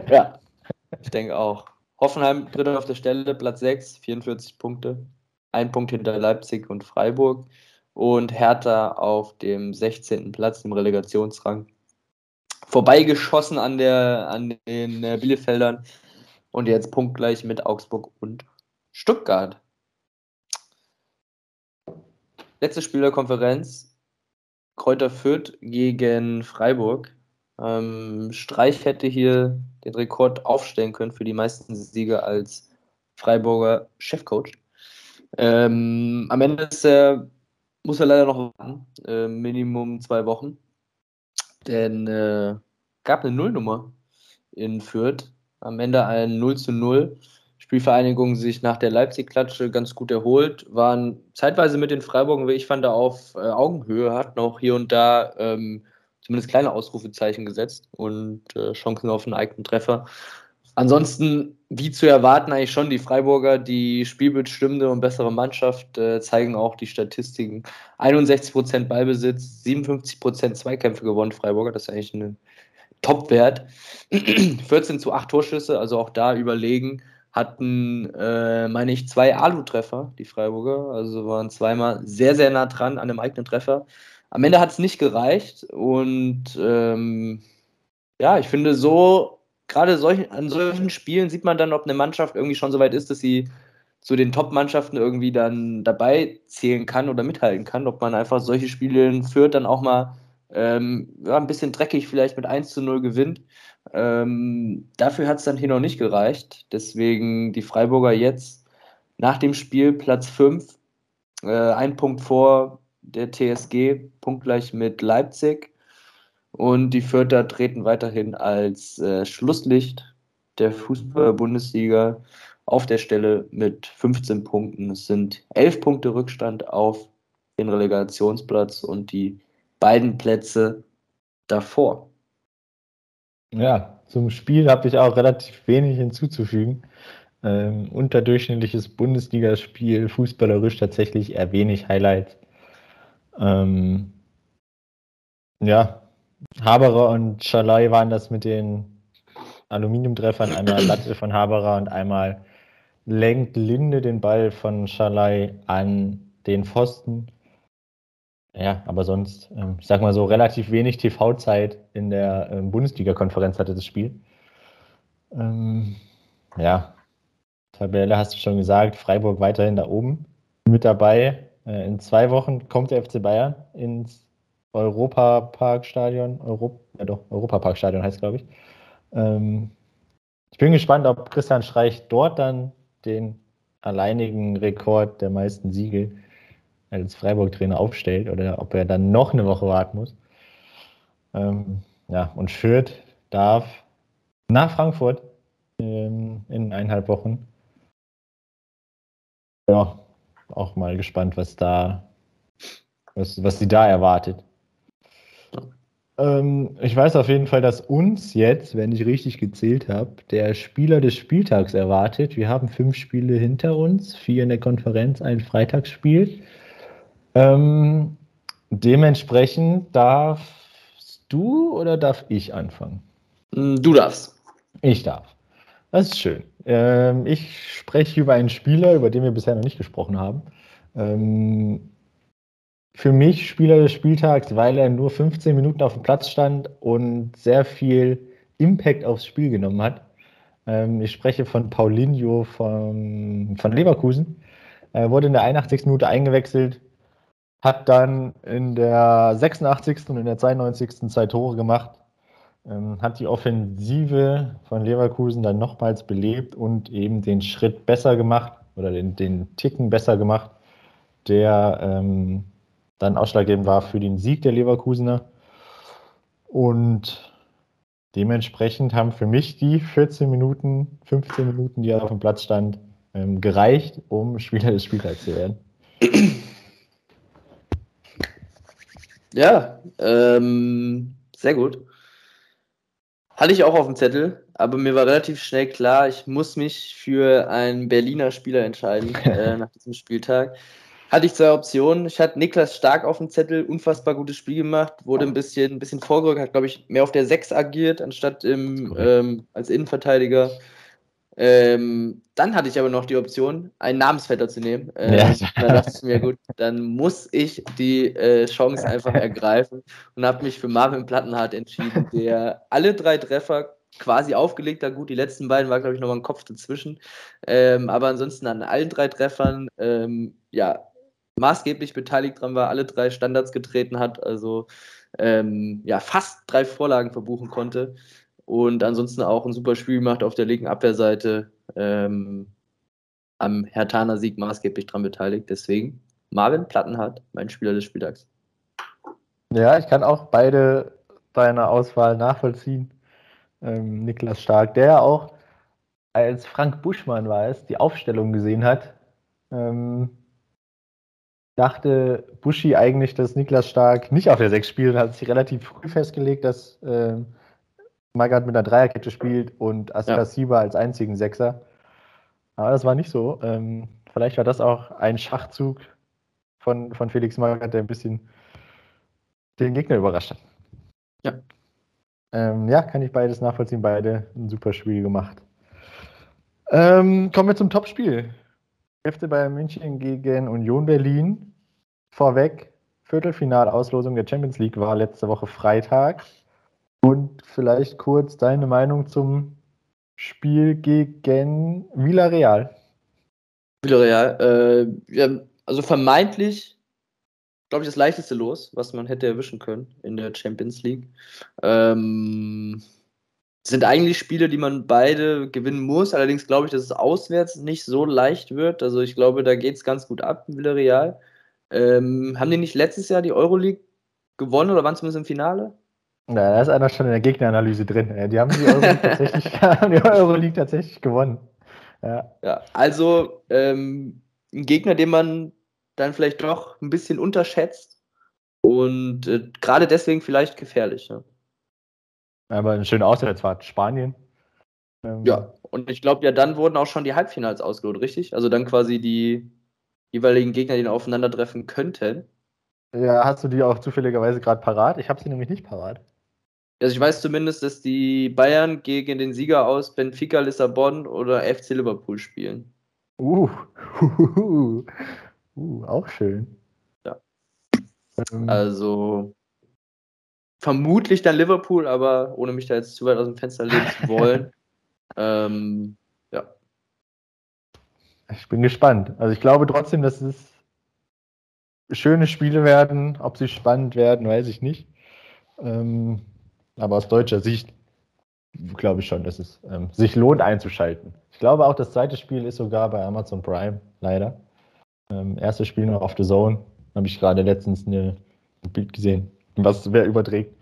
ja, (laughs) ich denke auch. Hoffenheim dritter auf der Stelle, Platz 6, 44 Punkte. Ein Punkt hinter Leipzig und Freiburg. Und Hertha auf dem 16. Platz im Relegationsrang. Vorbeigeschossen an, der, an den äh, Bielefeldern. Und jetzt punktgleich mit Augsburg und Stuttgart. Letztes Spiel der Konferenz. Kräuter Fürth gegen Freiburg. Ähm, Streich hätte hier den Rekord aufstellen können für die meisten Siege als Freiburger Chefcoach. Ähm, am Ende er, muss er leider noch warten, äh, Minimum zwei Wochen. Denn äh, gab eine Nullnummer in Fürth. Am Ende ein 0 zu 0. Spielvereinigung sich nach der Leipzig-Klatsche ganz gut erholt, waren zeitweise mit den Freiburgen, wie ich fand, auf äh, Augenhöhe, hatten auch hier und da ähm, zumindest kleine Ausrufezeichen gesetzt und äh, Chancen auf einen eigenen Treffer. Ansonsten, wie zu erwarten, eigentlich schon die Freiburger, die spielbestimmende und bessere Mannschaft, äh, zeigen auch die Statistiken. 61% Ballbesitz, 57% Zweikämpfe gewonnen, Freiburger, das ist eigentlich ein Topwert. (clears throat) 14 zu 8 Torschüsse, also auch da überlegen hatten, äh, meine ich, zwei Alu-Treffer, die Freiburger. Also waren zweimal sehr, sehr nah dran an einem eigenen Treffer. Am Ende hat es nicht gereicht und ähm, ja, ich finde so, gerade solch, an solchen Spielen sieht man dann, ob eine Mannschaft irgendwie schon so weit ist, dass sie zu den Top-Mannschaften irgendwie dann dabei zählen kann oder mithalten kann, ob man einfach solche Spiele führt, dann auch mal ähm, ja, ein bisschen dreckig vielleicht mit 1 zu 0 gewinnt. Ähm, dafür hat es dann hier noch nicht gereicht. Deswegen die Freiburger jetzt nach dem Spiel Platz 5, äh, ein Punkt vor der TSG, punktgleich mit Leipzig. Und die Fürther treten weiterhin als äh, Schlusslicht der Fußball-Bundesliga auf der Stelle mit 15 Punkten. Es sind 11 Punkte Rückstand auf den Relegationsplatz und die beiden Plätze davor. Ja, zum Spiel habe ich auch relativ wenig hinzuzufügen. Ähm, unterdurchschnittliches Bundesligaspiel, fußballerisch tatsächlich eher wenig Highlights. Ähm, ja, Haberer und Schalai waren das mit den Aluminiumtreffern. Einmal (coughs) Latte von Haberer und einmal lenkt Linde den Ball von Schalai an den Pfosten. Ja, aber sonst, ähm, ich sag mal so, relativ wenig TV-Zeit in der ähm, Bundesliga-Konferenz hatte das Spiel. Ähm, ja, Tabelle hast du schon gesagt, Freiburg weiterhin da oben mit dabei. Äh, in zwei Wochen kommt der FC Bayern ins Europaparkstadion. Europ ja doch, Europaparkstadion heißt glaube ich. Ähm, ich bin gespannt, ob Christian Streich dort dann den alleinigen Rekord der meisten Siege als Freiburg-Trainer aufstellt oder ob er dann noch eine Woche warten muss. Ähm, ja, und Fürth darf nach Frankfurt ähm, in eineinhalb Wochen. Ja, auch mal gespannt, was da, was, was sie da erwartet. Ähm, ich weiß auf jeden Fall, dass uns jetzt, wenn ich richtig gezählt habe, der Spieler des Spieltags erwartet. Wir haben fünf Spiele hinter uns, vier in der Konferenz, ein Freitagsspiel. Ähm, dementsprechend darfst du oder darf ich anfangen? Hm, du darfst. Ich darf. Das ist schön. Ähm, ich spreche über einen Spieler, über den wir bisher noch nicht gesprochen haben. Ähm, für mich Spieler des Spieltags, weil er nur 15 Minuten auf dem Platz stand und sehr viel Impact aufs Spiel genommen hat. Ähm, ich spreche von Paulinho von, von Leverkusen. Er wurde in der 81. Minute eingewechselt, hat dann in der 86. und in der 92. zwei Tore gemacht, ähm, hat die Offensive von Leverkusen dann nochmals belebt und eben den Schritt besser gemacht oder den, den Ticken besser gemacht, der ähm, dann ausschlaggebend war für den Sieg der Leverkusener. Und dementsprechend haben für mich die 14 Minuten, 15 Minuten, die er auf dem Platz stand, ähm, gereicht, um Spieler des Spieltags zu werden. Ja, ähm, sehr gut. Hatte ich auch auf dem Zettel, aber mir war relativ schnell klar, ich muss mich für einen Berliner Spieler entscheiden (laughs) äh, nach diesem Spieltag hatte ich zwei Optionen. Ich hatte Niklas Stark auf dem Zettel, unfassbar gutes Spiel gemacht, wurde ein bisschen, ein bisschen vorgerückt, hat, glaube ich, mehr auf der 6 agiert, anstatt im, ähm, als Innenverteidiger. Ähm, dann hatte ich aber noch die Option, einen Namensvetter zu nehmen. (laughs) Ähm, ja. Dann dachte ich mir, gut, dann muss ich die äh, Chance einfach ergreifen und habe mich für Marvin Plattenhardt entschieden, der alle drei Treffer quasi aufgelegt hat. Gut, die letzten beiden war, glaube ich, nochmal ein Kopf dazwischen. Ähm, aber ansonsten an allen drei Treffern, ähm, ja, maßgeblich beteiligt dran war, alle drei Standards getreten hat, also ähm, ja, fast drei Vorlagen verbuchen konnte und ansonsten auch ein super Spiel gemacht auf der linken Abwehrseite. Ähm, am Hertaner Sieg maßgeblich dran beteiligt. Deswegen Marvin Plattenhardt, mein Spieler des Spieltags. Ja, ich kann auch beide deiner Auswahl nachvollziehen. Ähm, Niklas Stark, der auch als Frank Buschmann weiß, die Aufstellung gesehen hat, ähm, dachte Buschi eigentlich, dass Niklas Stark nicht auf der 6 spielt und hat sich relativ früh festgelegt, dass äh, Magath mit einer Dreierkette spielt und Askasiba ja. als einzigen Sechser. Aber das war nicht so. Ähm, vielleicht war das auch ein Schachzug von, von Felix Magath, der ein bisschen den Gegner überrascht hat. Ja. Ähm, ja, kann ich beides nachvollziehen. Beide ein super Spiel gemacht. Ähm, kommen wir zum Topspiel. FC Bayern München gegen Union Berlin. Vorweg, Viertelfinalauslosung der Champions League war letzte Woche Freitag. Und vielleicht kurz deine Meinung zum Spiel gegen Villarreal. Villarreal, äh, ja, also vermeintlich, glaube ich, das leichteste Los, was man hätte erwischen können in der Champions League. Ähm, sind eigentlich Spiele, die man beide gewinnen muss. Allerdings glaube ich, dass es auswärts nicht so leicht wird. Also ich glaube, da geht es ganz gut ab, Villarreal. Ähm, haben die nicht letztes Jahr die Euroleague gewonnen oder waren zumindest im Finale? Na, da ist einer schon in der Gegneranalyse drin. Die haben die Euroleague tatsächlich, (laughs) die Euroleague tatsächlich gewonnen. Ja, ja also ähm, ein Gegner, den man dann vielleicht doch ein bisschen unterschätzt und äh, gerade deswegen vielleicht gefährlich. Ja. Aber eine schöne Auswärtsfahrt. Spanien. Ähm, ja, und ich glaube, ja, dann wurden auch schon die Halbfinals ausgelotet, richtig? Also dann quasi die jeweiligen Gegner, die aufeinandertreffen könnten. Ja, hast du die auch zufälligerweise gerade parat? Ich habe sie nämlich nicht parat. Also ich weiß zumindest, dass die Bayern gegen den Sieger aus Benfica Lissabon oder FC Liverpool spielen. Uh, uh, (laughs) uh, auch schön. Ja. Ähm, also vermutlich dann Liverpool, aber ohne mich da jetzt zu weit aus dem Fenster legen zu wollen. (laughs) ähm, ja. Ich bin gespannt. Also ich glaube trotzdem, dass es schöne Spiele werden. Ob sie spannend werden, weiß ich nicht. Ähm, aber aus deutscher Sicht glaube ich schon, dass es ähm, sich lohnt einzuschalten. Ich glaube auch, das zweite Spiel ist sogar bei Amazon Prime, leider. Ähm, erstes Spiel noch auf The Zone. Habe ich gerade letztens eine, ein Bild gesehen was wer überträgt.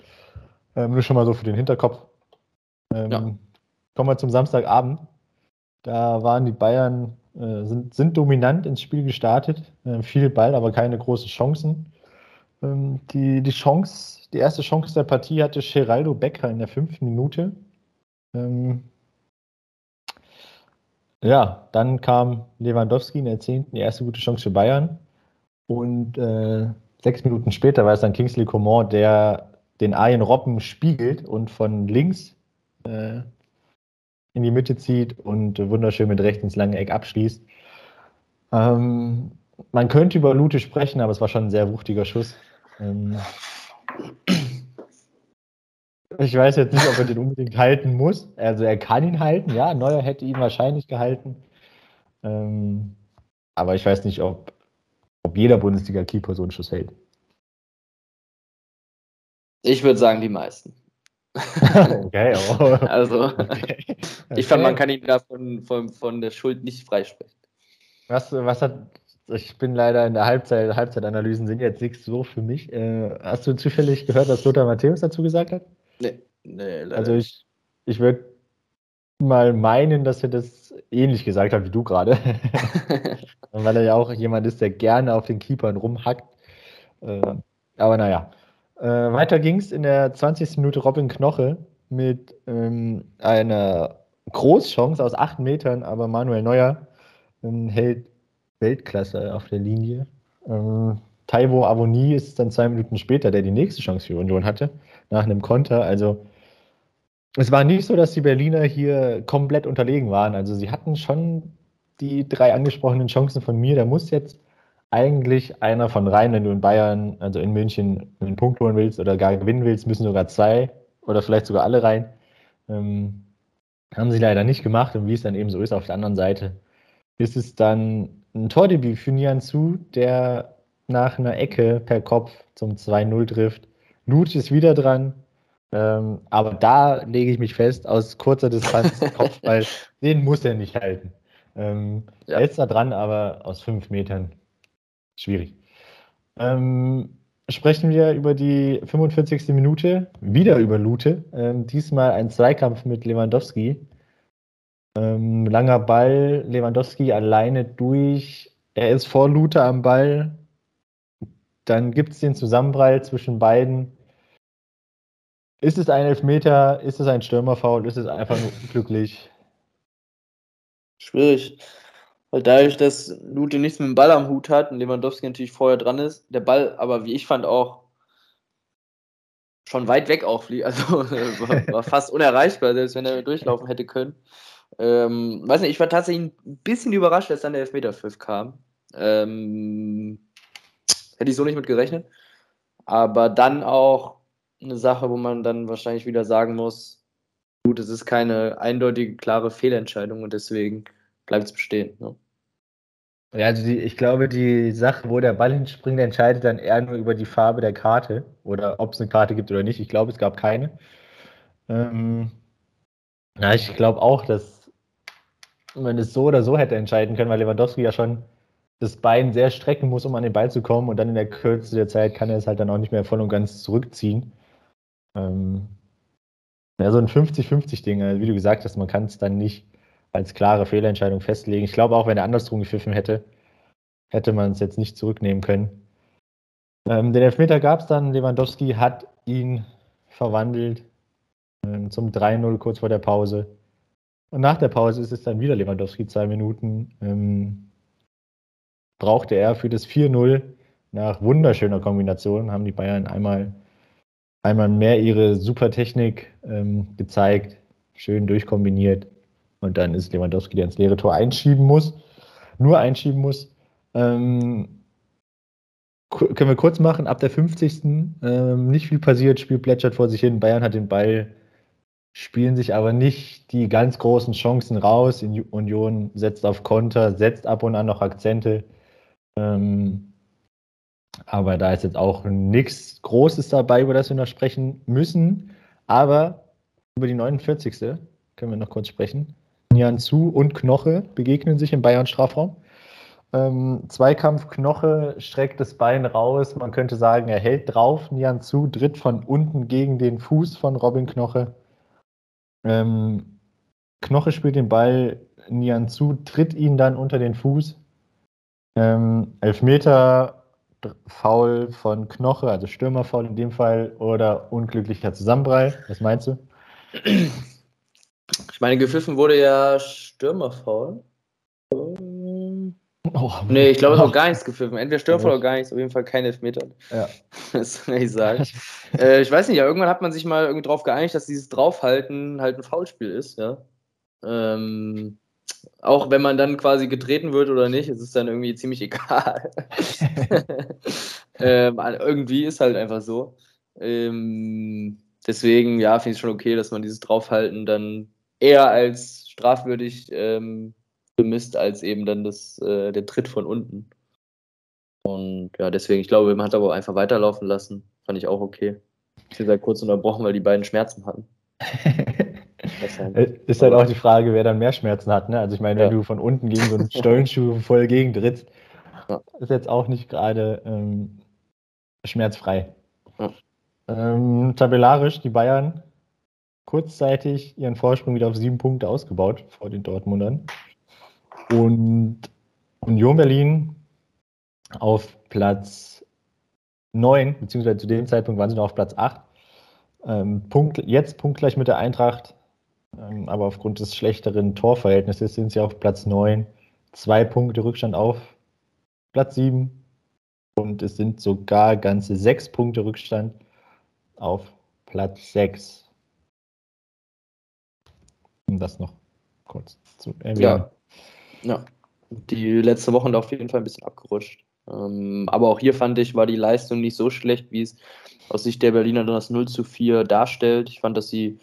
Ähm, nur schon mal so für den Hinterkopf. Ähm, ja. Kommen wir zum Samstagabend. Da waren die Bayern, äh, sind, sind dominant ins Spiel gestartet. Äh, viel Ball, aber keine großen Chancen. Ähm, die, die Chance, die erste Chance der Partie hatte Geraldo Becker in der fünften Minute. Ähm, ja, dann kam Lewandowski in der zehnten, die erste gute Chance für Bayern. Und äh, sechs Minuten später war es dann Kingsley Coman, der den Arjen Robben spiegelt und von links äh, in die Mitte zieht und wunderschön mit rechts ins lange Eck abschließt. Ähm, man könnte über Lute sprechen, aber es war schon ein sehr wuchtiger Schuss. Ähm, ich weiß jetzt nicht, ob er den unbedingt halten muss. Also er kann ihn halten, ja. Neuer hätte ihn wahrscheinlich gehalten. Ähm, aber ich weiß nicht, ob, ob jeder Bundesliga-Keeper so einen Schuss hält. Ich würde sagen, die meisten. (laughs) okay, oh. (laughs) Also, okay. ich fand, man kann ihn da von, von, von der Schuld nicht freisprechen. Was, was hat, ich bin leider in der Halbzeit, Halbzeitanalysen sind jetzt nichts so für mich. Äh, hast du zufällig gehört, was Lothar Matthäus dazu gesagt hat? Nee, nee, leider. Also ich, ich würde mal meinen, dass er das ähnlich gesagt hat wie du gerade. (laughs) Weil er ja auch jemand ist, der gerne auf den Keepern rumhackt. Äh, aber naja. Äh, weiter ging es in der 20. Minute Robin Knoche mit ähm, einer Großchance aus acht Metern, aber Manuel Neuer ähm, hält Weltklasse auf der Linie. Ähm, Taiwo Avoni ist dann zwei Minuten später, der die nächste Chance für Union hatte, nach einem Konter. Also es war nicht so, dass die Berliner hier komplett unterlegen waren. Also sie hatten schon die drei angesprochenen Chancen von mir. Da muss jetzt eigentlich einer von rein, wenn du in Bayern, also in München, einen Punkt holen willst oder gar gewinnen willst, müssen sogar zwei oder vielleicht sogar alle rein. Ähm, haben sie leider nicht gemacht und wie es dann eben so ist, auf der anderen Seite ist es dann ein Tordebüt für Nian Su, der nach einer Ecke per Kopf zum 2-0 trifft. Lut ist wieder dran, ähm, aber da lege ich mich fest, aus kurzer Distanz (laughs) Kopfball, den muss er nicht halten. Ähm, ja. Er ist da dran, aber aus fünf Metern schwierig. Ähm, sprechen wir über die 45. Minute, wieder über Lute. Ähm, diesmal ein Zweikampf mit Lewandowski. Ähm, langer Ball, Lewandowski alleine durch. Er ist vor Lute am Ball. Dann gibt es den Zusammenprall zwischen beiden. Ist es ein Elfmeter? Ist es ein Stürmerfoul? Ist es einfach nur unglücklich? Schwierig. Weil dadurch, dass Lute nichts mit dem Ball am Hut hat und Lewandowski natürlich vorher dran ist, der Ball aber, wie ich fand, auch schon weit weg auch fliegt. (laughs) Also war, war, fast unerreichbar, selbst wenn er durchlaufen hätte können. Ähm, weiß nicht, ich war tatsächlich ein bisschen überrascht, dass dann der Elfmeterpfiff kam. Ähm, hätte ich so nicht mit gerechnet. Aber dann auch eine Sache, wo man dann wahrscheinlich wieder sagen muss, gut, es ist keine eindeutige, klare Fehlentscheidung und deswegen bleibt es bestehen. Ne? Ja, also die, ich glaube, die Sache, wo der Ball hinspringt, entscheidet dann eher nur über die Farbe der Karte oder ob es eine Karte gibt oder nicht. Ich glaube, es gab keine. Ähm, ja, ich glaube auch, dass man es so oder so hätte entscheiden können, weil Lewandowski ja schon das Bein sehr strecken muss, um an den Ball zu kommen und dann in der Kürze der Zeit kann er es halt dann auch nicht mehr voll und ganz zurückziehen. Ähm, ja, so ein 50-50-Ding, also wie du gesagt hast, man kann es dann nicht als klare Fehlentscheidung festlegen. Ich glaube auch, wenn er andersrum gepfiffen hätte, hätte man es jetzt nicht zurücknehmen können. Ähm, den Elfmeter gab es dann, Lewandowski hat ihn verwandelt ähm, zum 3-0 kurz vor der Pause. Und nach der Pause ist es dann wieder Lewandowski, zwei Minuten. Ähm, brauchte er für das 4-0 nach wunderschöner Kombination, haben die Bayern einmal einmal mehr ihre Supertechnik ähm, gezeigt, schön durchkombiniert. Und dann ist Lewandowski, der ins leere Tor einschieben muss, nur einschieben muss. Ähm, können wir kurz machen, ab der 50. Ähm, nicht viel passiert, Spiel plätschert vor sich hin. Bayern hat den Ball, spielen sich aber nicht die ganz großen Chancen raus. Union setzt auf Konter, setzt ab und an noch Akzente. Ähm, aber da ist jetzt auch nichts Großes dabei, über das wir noch sprechen müssen. Aber über die 49. können wir noch kurz sprechen. Nian Zu und Knoche begegnen sich im Bayern-Strafraum. Ähm, Zweikampf Knoche streckt das Bein raus. Man könnte sagen, er hält drauf. Nian Zu tritt von unten gegen den Fuß von Robin Knoche. Ähm, Knoche spielt den Ball. Nian Zu tritt ihn dann unter den Fuß. Ähm, Elfmeter Foul von Knoche, also Stürmerfoul in dem Fall, oder unglücklicher Zusammenprall? Was meinst du? Ich meine, gepfiffen wurde ja Stürmerfoul. Oh, nee, ich glaube, es auch gar nichts gepfiffen. Entweder Stürmerfoul oder gar nichts. Auf jeden Fall kein Elfmeter. Ja. (laughs) Das kann ich sagen. äh, ich weiß nicht, ja, irgendwann hat man sich mal irgendwie drauf geeinigt, dass dieses Draufhalten halt ein Foulspiel ist, ja. Ähm, auch wenn man dann quasi getreten wird oder nicht, es ist dann irgendwie ziemlich egal. (laughs) ähm, irgendwie ist halt einfach so. Ähm, deswegen, ja, finde ich es schon okay, dass man dieses Draufhalten dann eher als strafwürdig ähm, bemisst, als eben dann das, äh, der Tritt von unten. Und ja, deswegen, ich glaube, man hat aber einfach weiterlaufen lassen. Fand ich auch okay. Ich bin halt kurz unterbrochen, weil die beiden Schmerzen hatten. (laughs) Ist halt auch die Frage, wer dann mehr Schmerzen hat. Ne? Also ich meine, wenn ja. du von unten gegen so einen Stollenschuh (laughs) voll gegentrittst, ja. ist jetzt auch nicht gerade ähm, schmerzfrei. Ja. Ähm, tabellarisch die Bayern kurzzeitig ihren Vorsprung wieder auf sieben Punkte ausgebaut vor den Dortmundern. Und Union Berlin auf Platz 9, beziehungsweise zu dem Zeitpunkt waren sie noch auf Platz 8. Ähm, Punkt, jetzt punktgleich mit der Eintracht, aber aufgrund des schlechteren Torverhältnisses sind sie auf Platz 9. Zwei Punkte Rückstand auf Platz 7. Und es sind sogar ganze sechs Punkte Rückstand auf Platz 6. Um das noch kurz zu erwähnen. Ja, ja. die letzte Woche auf jeden Fall ein bisschen abgerutscht. Ähm, aber auch hier fand ich, war die Leistung nicht so schlecht, wie es aus Sicht der Berliner dann das 0 zu 4 darstellt. Ich fand, dass sie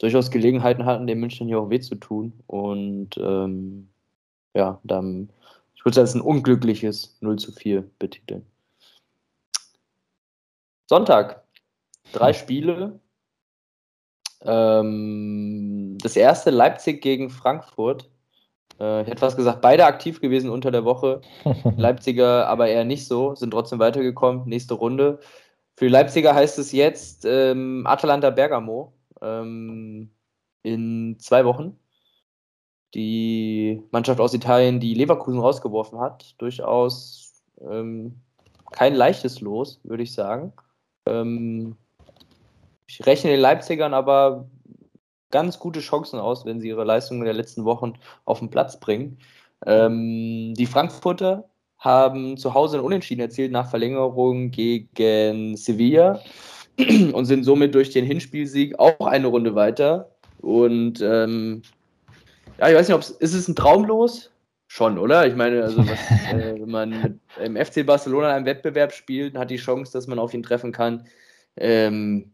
durchaus Gelegenheiten hatten, den München hier auch weh zu tun. Und ähm, ja, dann, ich würde es als ein unglückliches 0 zu 4 betiteln. Sonntag, drei Spiele. Ähm, das erste Leipzig gegen Frankfurt. Äh, ich hätte fast gesagt, beide aktiv gewesen unter der Woche. (laughs) Leipziger aber eher nicht so, sind trotzdem weitergekommen. Nächste Runde. Für die Leipziger heißt es jetzt ähm, Atalanta Bergamo ähm, in zwei Wochen. Die Mannschaft aus Italien, die Leverkusen rausgeworfen hat, durchaus ähm, kein leichtes Los, würde ich sagen. Ähm, ich rechne den Leipzigern aber ganz gute Chancen aus, wenn sie ihre Leistungen der letzten Wochen auf den Platz bringen. Ähm, die Frankfurter haben zu Hause ein Unentschieden erzielt nach Verlängerung gegen Sevilla (clears throat) und sind somit durch den Hinspielsieg auch eine Runde weiter. Und ähm, ja, ich weiß nicht, ob es ist es ein Traumlos? Schon, oder? Ich meine, also was, (laughs) äh, wenn man im FC Barcelona in einem Wettbewerb spielt, hat die Chance, dass man auf ihn treffen kann. Ähm,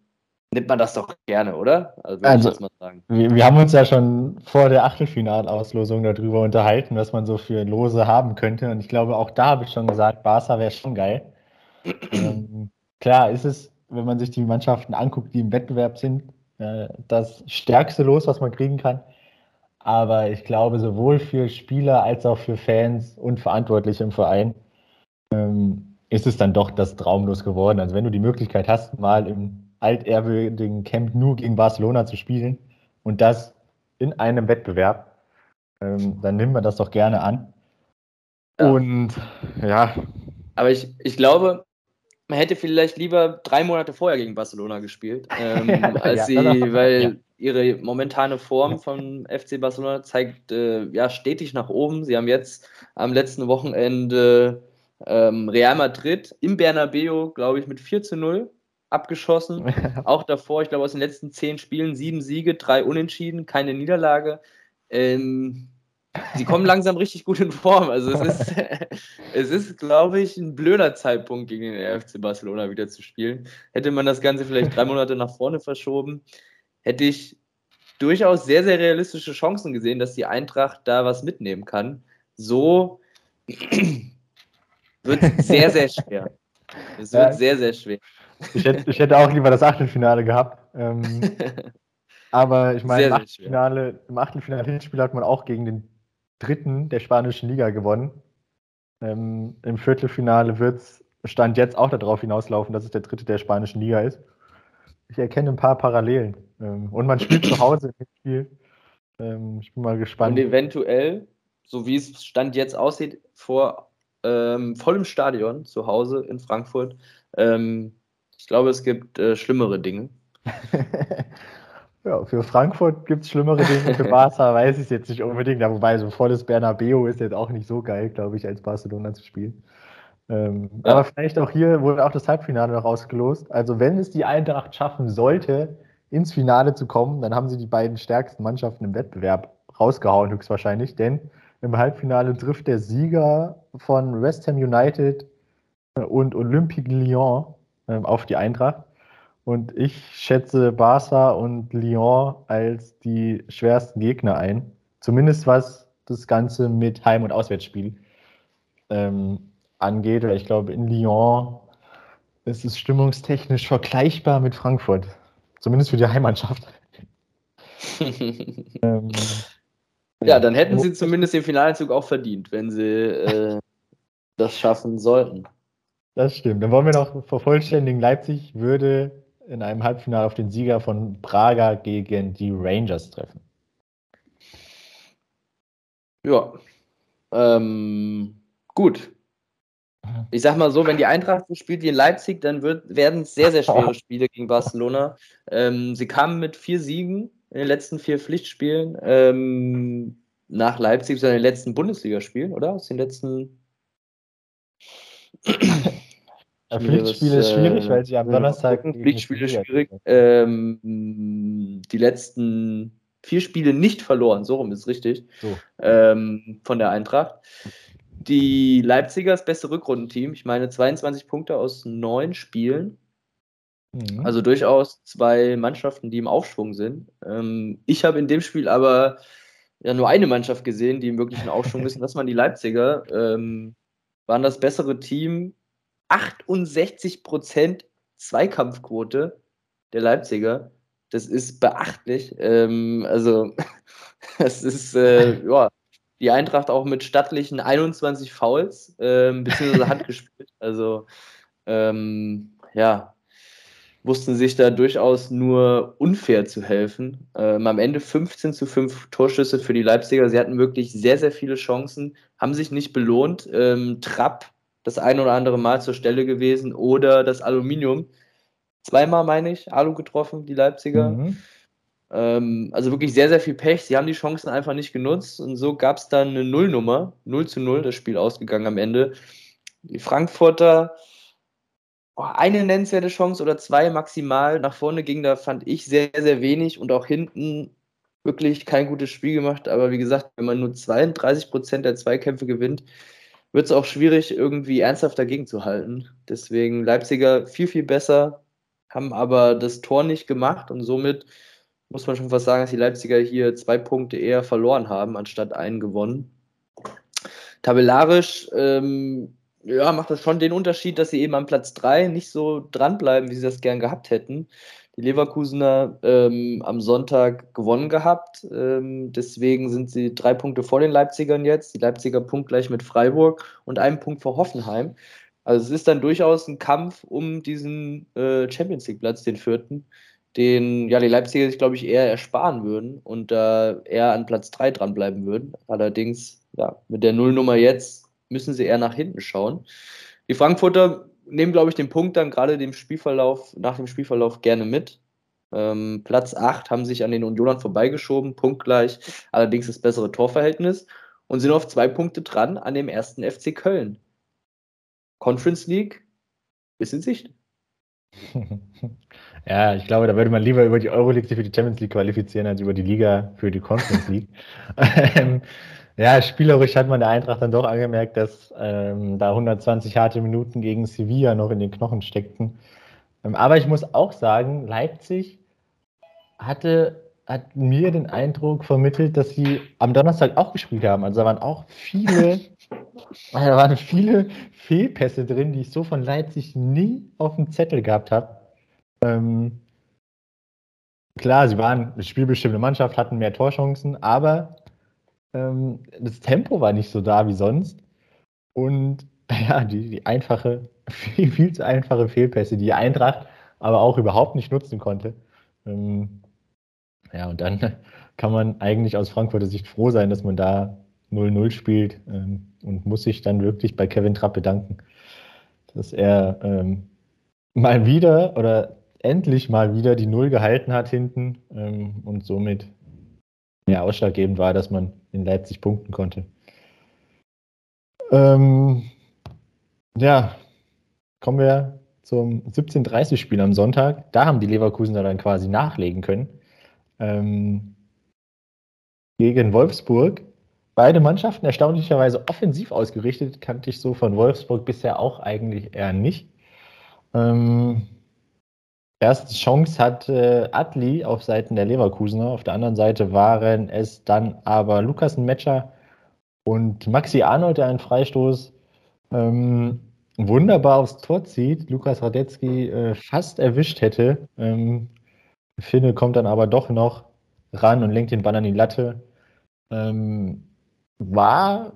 nimmt man das doch gerne, oder? Also, also wir, wir, haben uns ja schon vor der Achtelfinalauslosung darüber unterhalten, was man so für Lose haben könnte. Und ich glaube, auch da habe ich schon gesagt, Barca wäre schon geil. (clears throat) ähm, klar ist es wenn man sich die Mannschaften anguckt, die im Wettbewerb sind, das stärkste Los, was man kriegen kann. Aber ich glaube, sowohl für Spieler als auch für Fans und Verantwortliche im Verein ähm, ist es dann doch das Traumlos geworden. Also wenn du die Möglichkeit hast, mal im altehrwürdigen Camp nur gegen Barcelona zu spielen und das in einem Wettbewerb, ähm, dann nimmt man das doch gerne an. Ja. Und ja. Aber ich, ich glaube, man hätte vielleicht lieber drei Monate vorher gegen Barcelona gespielt, (laughs) ähm, als ja, sie, weil ja. ihre momentane Form von FC Barcelona zeigt äh, ja stetig nach oben. Sie haben jetzt am letzten Wochenende ähm, Real Madrid im Bernabeu, glaube ich, mit 4 zu 0 abgeschossen. (laughs) Auch davor, ich glaube, aus den letzten zehn Spielen sieben Siege, drei Unentschieden, keine Niederlage. Ähm, sie kommen langsam richtig gut in Form. Also es ist, (laughs) es ist, glaube ich, ein blöder Zeitpunkt gegen den FC Barcelona wieder zu spielen. Hätte man das Ganze vielleicht drei Monate nach vorne verschoben, hätte ich durchaus sehr, sehr realistische Chancen gesehen, dass die Eintracht da was mitnehmen kann. So wird es sehr, sehr schwer. Es wird ja, sehr, sehr schwer. Ich hätte, ich hätte auch lieber das Achtelfinale gehabt. Ähm, (laughs) aber ich meine, im Achtelfinale, im Achtelfinale Hinspiel hat man auch gegen den dritten der spanischen Liga gewonnen. Ähm, Im Viertelfinale wird es Stand jetzt auch darauf hinauslaufen, dass es der dritte der spanischen Liga ist. Ich erkenne ein paar Parallelen. Ähm, und man spielt zu (clears throat) Hause im Spiel. Ähm, ich bin mal gespannt. Und eventuell, so wie es Stand jetzt aussieht, vor ähm, voll im Stadion zu Hause in Frankfurt. Ähm, ich glaube, es gibt äh, schlimmere Dinge. (laughs) ja, für Frankfurt gibt es schlimmere Dinge, für Barca (laughs) weiß ich es jetzt nicht unbedingt. Ja, wobei so volles Bernabeu ist jetzt auch nicht so geil, glaube ich, als Barcelona zu spielen. Ähm, ja. Aber vielleicht auch hier wurde auch das Halbfinale noch ausgelost. Also wenn es die Eintracht schaffen sollte, ins Finale zu kommen, dann haben sie die beiden stärksten Mannschaften im Wettbewerb rausgehauen, höchstwahrscheinlich. Denn im Halbfinale trifft der Sieger von West Ham United und Olympique Lyon ähm, auf die Eintracht. Und ich schätze Barca und Lyon als die schwersten Gegner ein. Zumindest was das Ganze mit Heim- und Auswärtsspiel ähm, angeht. Oder ich glaube, in Lyon ist es stimmungstechnisch vergleichbar mit Frankfurt. Zumindest für die Heimmannschaft. (laughs) ähm, ja, dann hätten sie zumindest den Finalzug auch verdient, wenn sie äh, das schaffen sollten. Das stimmt. Dann wollen wir noch vervollständigen. Leipzig würde in einem Halbfinale auf den Sieger von Braga gegen die Rangers treffen. Ja. Ähm, gut. Ich sag mal so, wenn die Eintracht so spielt wie in Leipzig, dann werden es sehr, sehr schwere (laughs) Spiele gegen Barcelona. Ähm, sie kamen mit vier Siegen in den letzten vier Pflichtspielen ähm, nach Leipzig, so in den letzten Bundesligaspielen, oder? Aus den letzten. (clears throat) Pflichtspiele ist schwierig, äh, weil sie am Donnerstag. Pflichtspiele schwierig. Ähm, die letzten vier Spiele nicht verloren, so rum ist richtig. So. Ähm, von der Eintracht. Die Leipziger das beste Rückrundenteam. Ich meine 22 Punkte aus neun Spielen. Mhm. Also durchaus zwei Mannschaften, die im Aufschwung sind. Ähm, ich habe in dem Spiel aber ja nur eine Mannschaft gesehen, die im wirklichen Aufschwung ist, und das waren die Leipziger. Ähm, waren das bessere Team. 68% Zweikampfquote der Leipziger. Das ist beachtlich. Ähm, also, (laughs) es ist, äh, (laughs) ja, die Eintracht auch mit stattlichen 21 Fouls, ähm, beziehungsweise Hand gespielt. (laughs) Also, ähm, ja, wussten sich da durchaus nur unfair zu helfen. Ähm, am Ende 15 zu 5 Torschüsse für die Leipziger. Sie hatten wirklich sehr, sehr viele Chancen, haben sich nicht belohnt. Ähm, Trapp das ein oder andere Mal zur Stelle gewesen oder das Aluminium. Zweimal, meine ich, Alu getroffen, die Leipziger. Mhm. Ähm, also wirklich sehr, sehr viel Pech. Sie haben die Chancen einfach nicht genutzt und so gab es dann eine Nullnummer. 0 zu 0 das Spiel ausgegangen am Ende. Die Frankfurter oh, eine nennenswerte Chance oder zwei maximal. Nach vorne ging da, fand ich, sehr, sehr wenig und auch hinten wirklich kein gutes Spiel gemacht. Aber wie gesagt, wenn man nur 32 Prozent der Zweikämpfe gewinnt, wird es auch schwierig, irgendwie ernsthaft dagegen zu halten. Deswegen Leipziger viel, viel besser, haben aber das Tor nicht gemacht und somit muss man schon fast sagen, dass die Leipziger hier zwei Punkte eher verloren haben, anstatt einen gewonnen. Tabellarisch ähm, ja, macht das schon den Unterschied, dass sie eben am Platz 3 nicht so dranbleiben, wie sie das gern gehabt hätten. Die Leverkusener ähm, am Sonntag gewonnen gehabt. Ähm, deswegen sind sie drei Punkte vor den Leipzigern jetzt. Die Leipziger punktgleich mit Freiburg und einen Punkt vor Hoffenheim. Also es ist dann durchaus ein Kampf um diesen äh, Champions League Platz, den vierten, den ja die Leipziger sich, glaube ich, eher ersparen würden und da äh, eher an Platz 3 dranbleiben würden. Allerdings, ja, mit der Nullnummer jetzt müssen sie eher nach hinten schauen. Die Frankfurter nehmen, glaube ich, den Punkt dann gerade dem Spielverlauf, nach dem Spielverlauf gerne mit. Ähm, Platz 8 haben sich an den Unionern vorbeigeschoben, punktgleich, allerdings das bessere Torverhältnis und sind auf zwei Punkte dran an dem ersten FC Köln. Conference League ist in Sicht. (laughs) Ja, ich glaube, da würde man lieber über die Euroleague für die Champions League qualifizieren, als über die Liga für die Conference League. (laughs) Ja, spielerisch hat man der Eintracht dann doch angemerkt, dass ähm, da 120 harte Minuten gegen Sevilla noch in den Knochen steckten. Ähm, aber ich muss auch sagen, Leipzig hatte, hat mir den Eindruck vermittelt, dass sie am Donnerstag auch gespielt haben. Also da waren auch viele, (laughs) da waren viele Fehlpässe drin, die ich so von Leipzig nie auf dem Zettel gehabt habe. Ähm, klar, sie waren eine spielbestimmte Mannschaft, hatten mehr Torchancen, aber ähm, das Tempo war nicht so da wie sonst. Und (laughs) ja, die, die einfache, viel, viel zu einfache Fehlpässe, die Eintracht aber auch überhaupt nicht nutzen konnte. Ähm, ja, und dann (laughs) kann man eigentlich aus Frankfurter Sicht froh sein, dass man da 0-0 spielt ähm, und muss sich dann wirklich bei Kevin Trapp bedanken, dass er ähm, mal wieder oder endlich mal wieder die Null gehalten hat hinten ähm, und somit ja, ausschlaggebend war, dass man in Leipzig punkten konnte. Ähm, ja, kommen wir zum 17:30-Spiel am Sonntag. Da haben die Leverkusener dann quasi nachlegen können. Ähm, gegen Wolfsburg. Beide Mannschaften erstaunlicherweise offensiv ausgerichtet, kannte ich so von Wolfsburg bisher auch eigentlich eher nicht. Ähm, erste Chance hatte Adli auf Seiten der Leverkusener. Auf der anderen Seite waren es dann aber Lukas Metscher und Maxi Arnold, der einen Freistoß ähm, wunderbar aufs Tor zieht, Lukas Radetzky äh, fast erwischt hätte. Ähm, Finne kommt dann aber doch noch ran und lenkt den Ball an die Latte. Ähm, war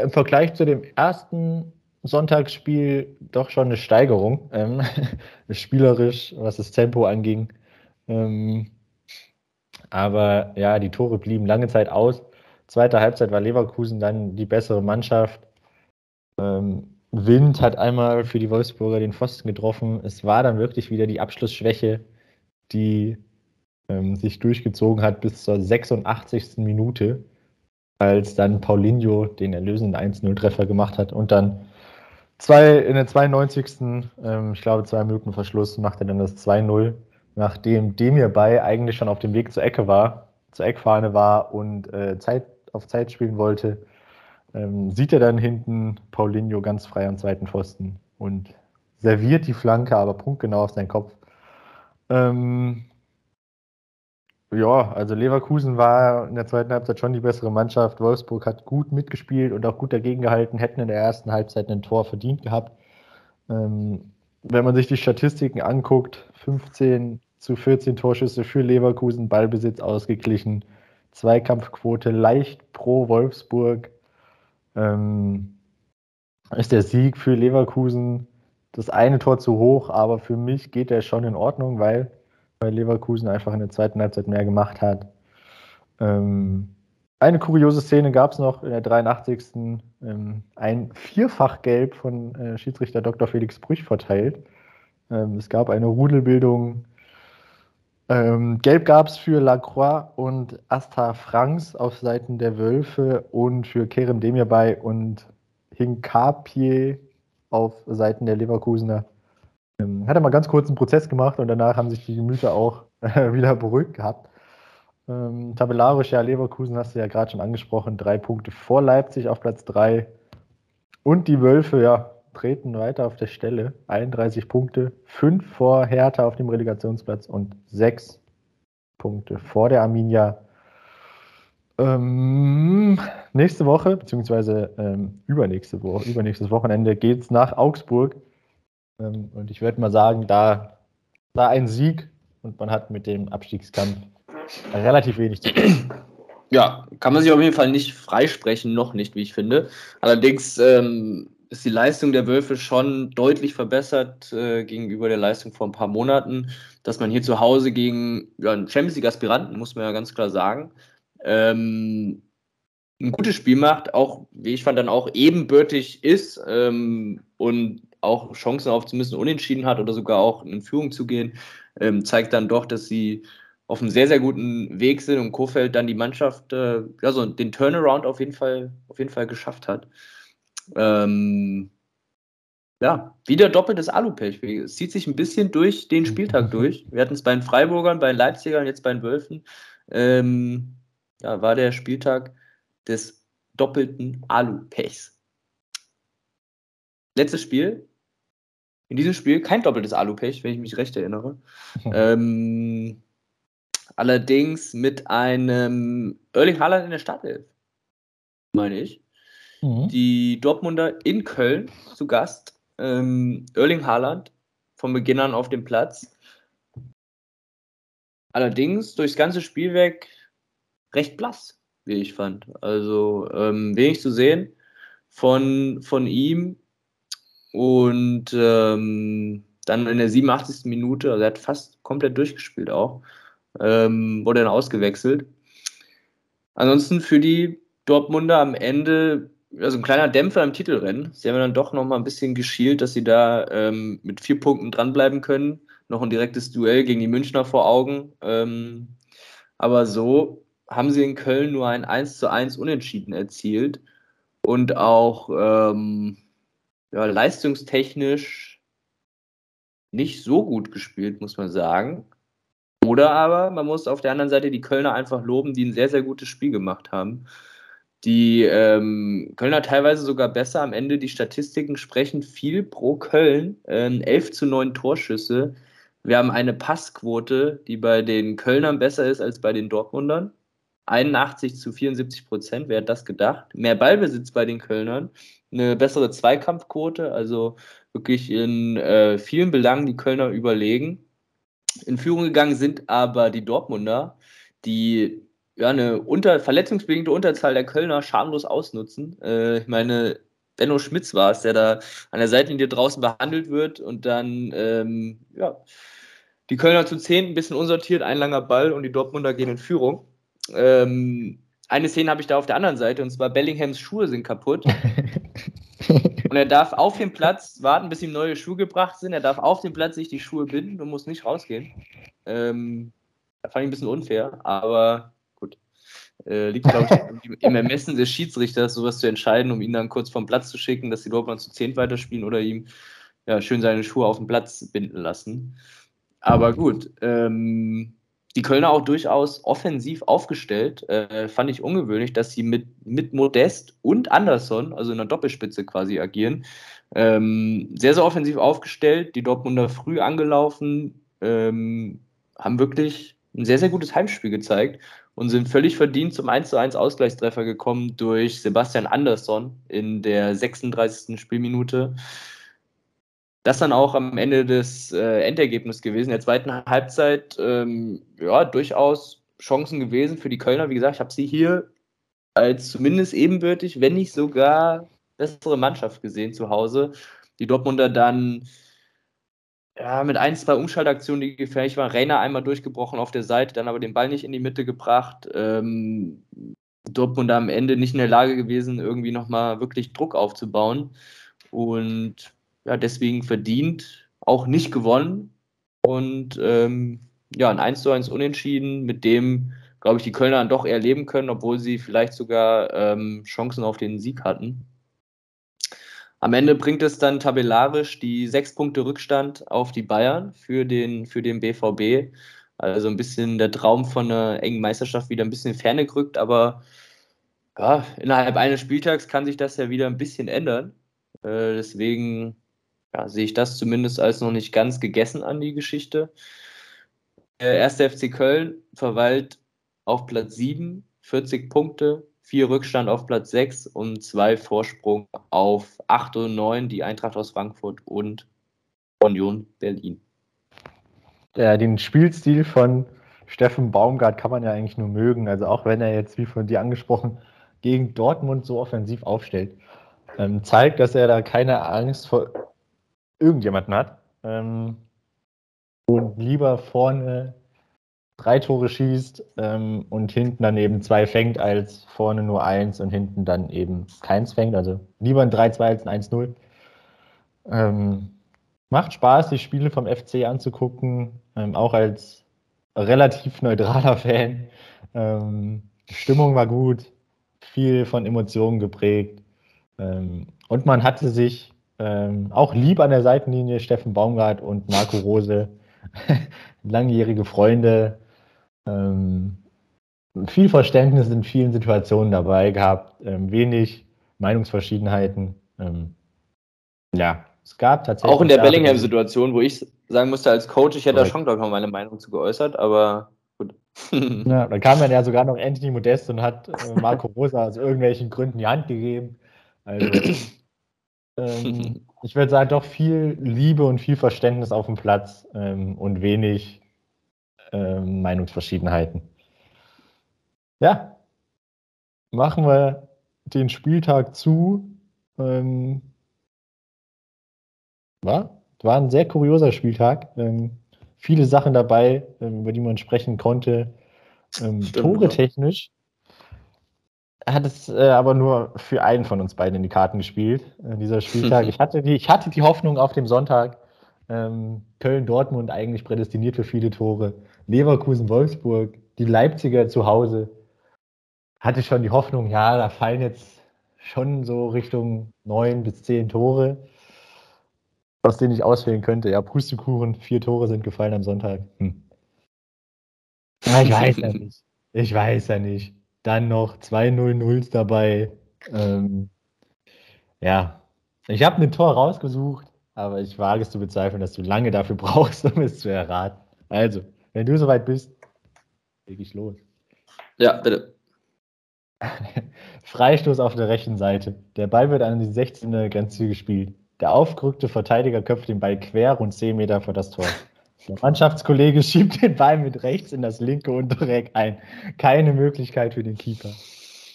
im Vergleich zu dem ersten Sonntagsspiel doch schon eine Steigerung, ähm, (laughs) spielerisch, was das Tempo anging. Ähm, aber ja, die Tore blieben lange Zeit aus. Zweite Halbzeit war Leverkusen dann die bessere Mannschaft. Ähm, Wind hat einmal für die Wolfsburger den Pfosten getroffen. Es war dann wirklich wieder die Abschlussschwäche, die ähm, sich durchgezogen hat bis zur 86. Minute, als dann Paulinho den erlösenden 1-0-Treffer gemacht hat und dann zwei, in der 92. Ähm, ich glaube, zwei Minuten Verschluss machte dann das 2-0, nachdem Demir bei eigentlich schon auf dem Weg zur Ecke war, zur Eckfahne war und äh, Zeit, auf Zeit spielen wollte ähm, sieht er dann hinten Paulinho ganz frei am zweiten Pfosten und serviert die Flanke, aber punktgenau auf seinen Kopf. Ähm, ja, also Leverkusen war in der zweiten Halbzeit schon die bessere Mannschaft. Wolfsburg hat gut mitgespielt und auch gut dagegen gehalten, hätten in der ersten Halbzeit ein Tor verdient gehabt. Ähm, wenn man sich die Statistiken anguckt, 15 zu 14 Torschüsse für Leverkusen, Ballbesitz ausgeglichen, Zweikampfquote leicht pro Wolfsburg, ähm, ist der Sieg für Leverkusen das eine Tor zu hoch, aber für mich geht der schon in Ordnung, weil, weil Leverkusen einfach in der zweiten Halbzeit mehr gemacht hat. Ähm, eine kuriose Szene gab es noch in der 83. Ähm, ein Vierfachgelb von äh, Schiedsrichter Dr. Felix Brüch verteilt. Ähm, es gab eine Rudelbildung ähm, Gelb gab es für Lacroix und Asta Franks auf Seiten der Wölfe und für Kerem Demirbay und Hinkapie auf Seiten der Leverkusener. Ähm, hat er mal ganz kurz einen Prozess gemacht und danach haben sich die Gemüter auch äh, wieder beruhigt gehabt. Ähm, tabellarisch, ja, Leverkusen hast du ja gerade schon angesprochen, drei Punkte vor Leipzig auf Platz drei. Und die Wölfe, ja, treten weiter auf der Stelle. 31 Punkte, 5 vor Hertha auf dem Relegationsplatz und 6 Punkte vor der Arminia. Ähm, nächste Woche, beziehungsweise ähm, übernächste Woche, übernächstes Wochenende geht es nach Augsburg. Ähm, und ich würde mal sagen, da, da ein Sieg und man hat mit dem Abstiegskampf relativ wenig zu tun. Ja, kann man sich auf jeden Fall nicht freisprechen, noch nicht, wie ich finde. Allerdings ähm, ist die Leistung der Wölfe schon deutlich verbessert äh, gegenüber der Leistung vor ein paar Monaten. Dass man hier zu Hause gegen ja, einen Champions League-Aspiranten, muss man ja ganz klar sagen, ähm, ein gutes Spiel macht, auch, wie ich fand, dann auch ebenbürtig ist ähm, und auch Chancen auf zumindest unentschieden hat oder sogar auch in Führung zu gehen, ähm, zeigt dann doch, dass sie auf einem sehr, sehr guten Weg sind und Kofeld dann die Mannschaft, äh, ja, so den Turnaround auf jeden Fall, auf jeden Fall geschafft hat. Ähm, ja, wieder doppeltes Alupech. Es zieht sich ein bisschen durch den Spieltag durch. Wir hatten es bei den Freiburgern, bei den Leipzigern, jetzt bei den Wölfen. Ähm, ja, war der Spieltag des doppelten Alupechs. Letztes Spiel. In diesem Spiel kein doppeltes Alupech, wenn ich mich recht erinnere. (laughs) ähm, allerdings mit einem Erling Haaland in der Startelf, meine ich. Mhm. Die Dortmunder in Köln zu Gast. Ähm, Erling Haaland von Beginn an auf dem Platz. Allerdings durchs ganze Spiel weg recht blass, wie ich fand. Also ähm, wenig zu sehen von, von ihm. Und ähm, dann in der 87. Minute, also er hat fast komplett durchgespielt auch, ähm, wurde dann ausgewechselt. Ansonsten für die Dortmunder am Ende, also ein kleiner Dämpfer im Titelrennen. Sie haben dann doch noch mal ein bisschen geschielt, dass sie da ähm, mit vier Punkten dranbleiben können. Noch ein direktes Duell gegen die Münchner vor Augen. Ähm, aber so haben sie in Köln nur ein 1 zu 1 Unentschieden erzielt und auch ähm, ja, leistungstechnisch nicht so gut gespielt, muss man sagen. Oder aber man muss auf der anderen Seite die Kölner einfach loben, die ein sehr, sehr gutes Spiel gemacht haben. Die ähm, Kölner teilweise sogar besser. Am Ende die Statistiken sprechen viel pro Köln. Ähm, 11 zu 9 Torschüsse. Wir haben eine Passquote, die bei den Kölnern besser ist als bei den Dortmundern. 81 zu 74 Prozent, wer hat das gedacht? Mehr Ballbesitz bei den Kölnern, eine bessere Zweikampfquote, also wirklich in äh, vielen Belangen die Kölner überlegen. In Führung gegangen sind aber die Dortmunder, die ja eine unter, verletzungsbedingte Unterzahl der Kölner schamlos ausnutzen. Äh, ich meine, Benno Schmitz war es, der da an der Seitenlinie draußen behandelt wird und dann ähm, ja, die Kölner zu zehn ein bisschen unsortiert, ein langer Ball und die Dortmunder gehen in Führung. Ähm, eine Szene habe ich da auf der anderen Seite und zwar Bellinghams Schuhe sind kaputt. und er darf auf dem Platz warten, bis ihm neue Schuhe gebracht sind. Er darf auf dem Platz sich die Schuhe binden und muss nicht rausgehen. Ähm, da fand ich ein bisschen unfair, aber gut. Äh, liegt, glaube ich, (laughs) im Ermessen des Schiedsrichters, sowas zu entscheiden, um ihn dann kurz vom Platz zu schicken, dass die Dortmund zu 10 weiterspielen oder ihm ja, schön seine Schuhe auf dem Platz binden lassen. Aber gut, ähm, die Kölner auch durchaus offensiv aufgestellt. Äh, fand ich ungewöhnlich, dass sie mit, mit Modest und Anderson, also in der Doppelspitze quasi agieren. Ähm, sehr, sehr offensiv aufgestellt, die Dortmunder früh angelaufen, ähm, haben wirklich ein sehr, sehr gutes Heimspiel gezeigt und sind völlig verdient zum 1 zu 1 Ausgleichstreffer gekommen durch Sebastian Andersson in der 36. Spielminute das dann auch am Ende des äh, Endergebnisses gewesen. In der zweiten Halbzeit, ähm, ja, durchaus Chancen gewesen für die Kölner. Wie gesagt, ich habe sie hier als zumindest ebenbürtig, wenn nicht sogar bessere Mannschaft gesehen zu Hause. Die Dortmunder dann ja, mit ein, zwei Umschaltaktionen, die gefährlich waren. Rainer einmal durchgebrochen auf der Seite, dann aber den Ball nicht in die Mitte gebracht. Ähm, Dortmund am Ende nicht in der Lage gewesen, irgendwie nochmal wirklich Druck aufzubauen. Und ja, deswegen verdient, auch nicht gewonnen. Und ähm, ja, ein 1 zu 1 Unentschieden, mit dem, glaube ich, die Kölner dann doch eher leben können, obwohl sie vielleicht sogar ähm, Chancen auf den Sieg hatten. Am Ende bringt es dann tabellarisch die sechs Punkte Rückstand auf die Bayern für den, für den BVB. Also ein bisschen der Traum von einer engen Meisterschaft wieder ein bisschen ferne gerückt, aber ja, innerhalb eines Spieltags kann sich das ja wieder ein bisschen ändern. Äh, deswegen ja, sehe ich das zumindest als noch nicht ganz gegessen an die Geschichte. Der erste FC Köln verweilt auf Platz 7, 40 Punkte, vier Rückstand auf Platz 6 und zwei Vorsprung auf 8 und 9, die Eintracht aus Frankfurt und Union Berlin. Ja, den Spielstil von Steffen Baumgart kann man ja eigentlich nur mögen. Also auch wenn er jetzt, wie von dir angesprochen, gegen Dortmund so offensiv aufstellt, ähm, zeigt, dass er da keine Angst vor irgendjemanden hat. Ähm, und lieber vorne drei Tore schießt ähm, und hinten dann eben zwei fängt, als vorne nur eins und hinten dann eben keins fängt. Also lieber ein 3-2 als ein 1-0. Ähm, macht Spaß, die Spiele vom FC anzugucken, ähm, auch als relativ neutraler (laughs) Fan. Ähm, die Stimmung war gut, viel von Emotionen geprägt. Ähm, und man hatte sich ähm, auch lieb an der Seitenlinie Steffen Baumgart und Marco Rose, (laughs) langjährige Freunde. Ähm, viel Verständnis in vielen Situationen dabei gehabt, ähm, wenig Meinungsverschiedenheiten. Ähm, ja, es gab tatsächlich. Auch in der Bellingham-Situation, wo ich sagen musste, als Coach, ich hätte da schon, glaube ich, meine Meinung zu geäußert, aber gut. (laughs) ja, da kam dann ja sogar noch Anthony Modest und hat äh, Marco Rosa aus irgendwelchen Gründen die Hand gegeben. Also ähm, (laughs) ich würde sagen, doch viel Liebe und viel Verständnis auf dem Platz ähm, und wenig ähm, Meinungsverschiedenheiten. Ja, machen wir den Spieltag zu. Ähm, war, war ein sehr kurioser Spieltag. Ähm, viele Sachen dabei, ähm, über die man sprechen konnte. Tore technisch hat es äh, aber nur für einen von uns beiden in die Karten gespielt, äh, dieser Spieltag. (laughs) ich, hatte die, ich hatte die Hoffnung auf dem Sonntag, ähm, Köln-Dortmund eigentlich prädestiniert für viele Tore, Leverkusen-Wolfsburg, die Leipziger zu Hause. Hatte schon die Hoffnung, ja, da fallen jetzt schon so Richtung neun bis zehn Tore, aus denen ich auswählen könnte. Ja, Pustekuchen, vier Tore sind gefallen am Sonntag. Hm. Ja, ich weiß ja (laughs) nicht. Ich weiß ja nicht. Dann noch zwei 0-0s dabei. Ähm, ja, ich habe ein Tor rausgesucht, aber ich wage es zu bezweifeln, dass du lange dafür (laughs) brauchst, um es zu erraten. Also, wenn du soweit bist, leg ich los. Ja, bitte. (laughs) Freistoß auf der rechten Seite. Der Ball wird an die 16. Grenze gespielt. Der aufgerückte Verteidiger köpft den Ball quer rund 10 Meter vor das Tor. Der Mannschaftskollege (laughs) schiebt den Ball mit rechts in das linke untere Eck ein. Keine Möglichkeit für den Keeper.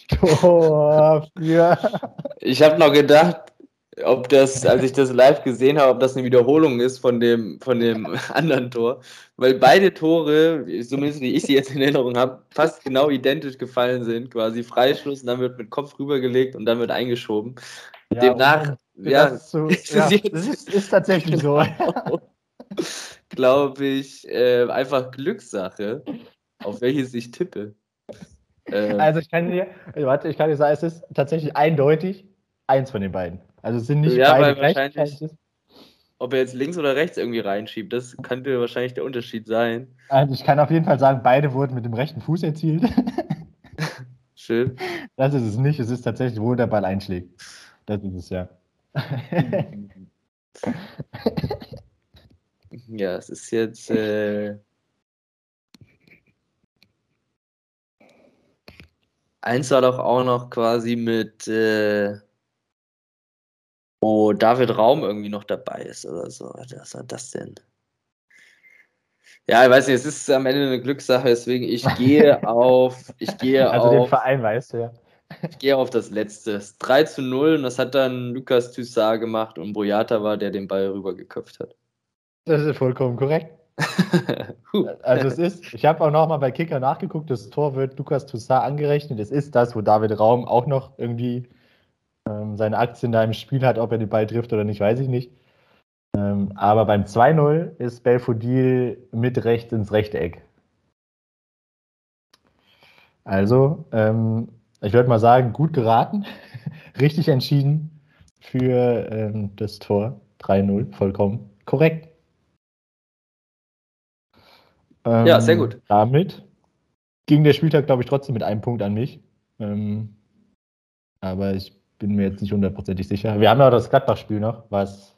Tor für. Ich habe noch gedacht, ob das, als ich das live gesehen habe, ob das eine Wiederholung ist von dem, von dem (laughs) anderen Tor. Weil beide Tore, zumindest wie ich sie jetzt in Erinnerung habe, fast genau identisch gefallen sind. Quasi Freischluss und dann wird mit Kopf rübergelegt und dann wird eingeschoben. Ja, Demnach, ja, das, ist, so, (laughs) ja, das ist, ist tatsächlich so. Glaube ich, äh, einfach Glückssache, auf welches ich tippe. Ähm, also ich kann dir, warte, ich kann dir sagen, es ist tatsächlich eindeutig eins von den beiden. Also es sind nicht ja, beide wahrscheinlich, ob er jetzt links oder rechts irgendwie reinschiebt, das könnte wahrscheinlich der Unterschied sein. Also ich kann auf jeden Fall sagen, beide wurden mit dem rechten Fuß erzielt. (laughs) Schön. Das ist es nicht, es ist tatsächlich, wo der Ball einschlägt. Das ist es ja. Ja, es ist jetzt. Äh, eins war doch auch noch quasi mit. Äh, wo David Raum irgendwie noch dabei ist oder so. Was war das denn? Ja, ich weiß nicht, es ist am Ende eine Glückssache, deswegen ich gehe (laughs) auf. Ich gehe also auf, den Verein weißt du ja. Ich gehe auf das letzte. Das 3 zu 0 und das hat dann Lukas Thyssar gemacht und Boyata war, der den Ball rübergeköpft hat. Das ist vollkommen korrekt. (laughs) also es ist, ich habe auch nochmal bei Kicker nachgeguckt, das Tor wird Lukas Toussaint angerechnet. Es ist das, wo David Raum auch noch irgendwie ähm, seine Aktien da im Spiel hat, ob er den Ball trifft oder nicht, weiß ich nicht. Ähm, aber beim 2-0 ist Belfodil mit rechts ins rechte Eck. Also, ähm, ich würde mal sagen, gut geraten, (laughs) richtig entschieden für ähm, das Tor 3-0, vollkommen korrekt. Ähm, ja, sehr gut. Damit ging der Spieltag, glaube ich, trotzdem mit einem Punkt an mich. Ähm, aber ich bin mir jetzt nicht hundertprozentig sicher. Wir haben ja auch das Gladbach-Spiel noch, was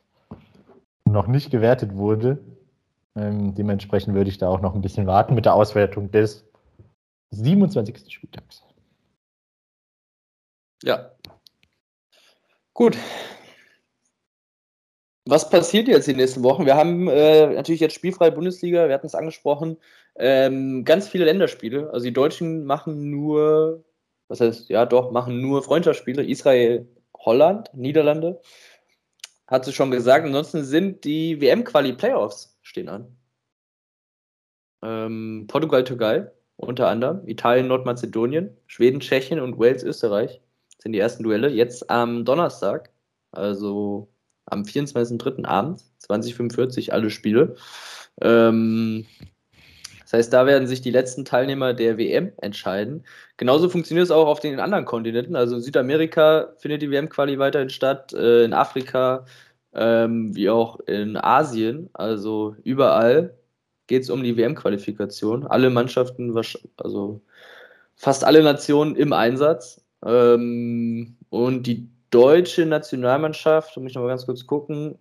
noch nicht gewertet wurde. Ähm, dementsprechend würde ich da auch noch ein bisschen warten mit der Auswertung des 27. Spieltags. Ja. Gut, was passiert jetzt die nächsten Wochen? Wir haben äh, natürlich jetzt spielfreie Bundesliga, wir hatten es angesprochen, ähm, ganz viele Länderspiele. Also die Deutschen machen nur, was heißt, ja doch, machen nur Freundschaftsspiele. Israel, Holland, Niederlande. Hat sie schon gesagt. Ansonsten sind die WM-Quali-Playoffs stehen an. Ähm, Portugal, Türkei unter anderem, Italien, Nordmazedonien, Schweden, Tschechien und Wales, Österreich sind die ersten Duelle. Jetzt am Donnerstag, also am 24.03. Abend, 2045, alle Spiele. Ähm, das heißt, da werden sich die letzten Teilnehmer der WM entscheiden. Genauso funktioniert es auch auf den anderen Kontinenten. Also in Südamerika findet die WM-Quali weiterhin statt, äh, in Afrika ähm, wie auch in Asien. Also überall geht es um die WM-Qualifikation. Alle Mannschaften, also fast alle Nationen im Einsatz. Ähm, und die deutsche Nationalmannschaft, um mich noch mal ganz kurz gucken,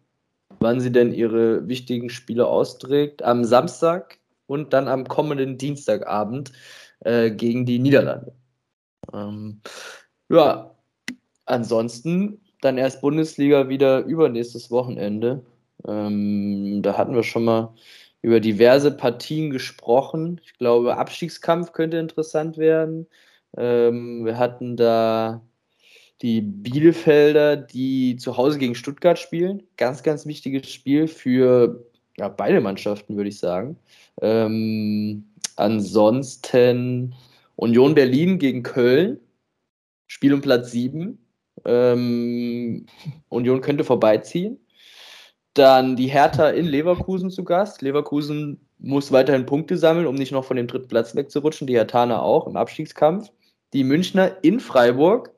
wann sie denn ihre wichtigen Spiele austrägt, am Samstag und dann am kommenden Dienstagabend äh, gegen die Niederlande. Ähm, ja, ansonsten dann erst Bundesliga wieder übernächstes Wochenende. Ähm, da hatten wir schon mal über diverse Partien gesprochen. Ich glaube, Abstiegskampf könnte interessant werden. Ähm, wir hatten da die Bielefelder, die zu Hause gegen Stuttgart spielen. Ganz, ganz wichtiges Spiel für ja, beide Mannschaften, würde ich sagen. Ähm, ansonsten Union Berlin gegen Köln. Spiel um Platz 7. Ähm, Union könnte vorbeiziehen. Dann die Hertha in Leverkusen zu Gast. Leverkusen muss weiterhin Punkte sammeln, um nicht noch von dem dritten Platz wegzurutschen. Die Herthaner auch im Abstiegskampf. Die Münchner in Freiburg.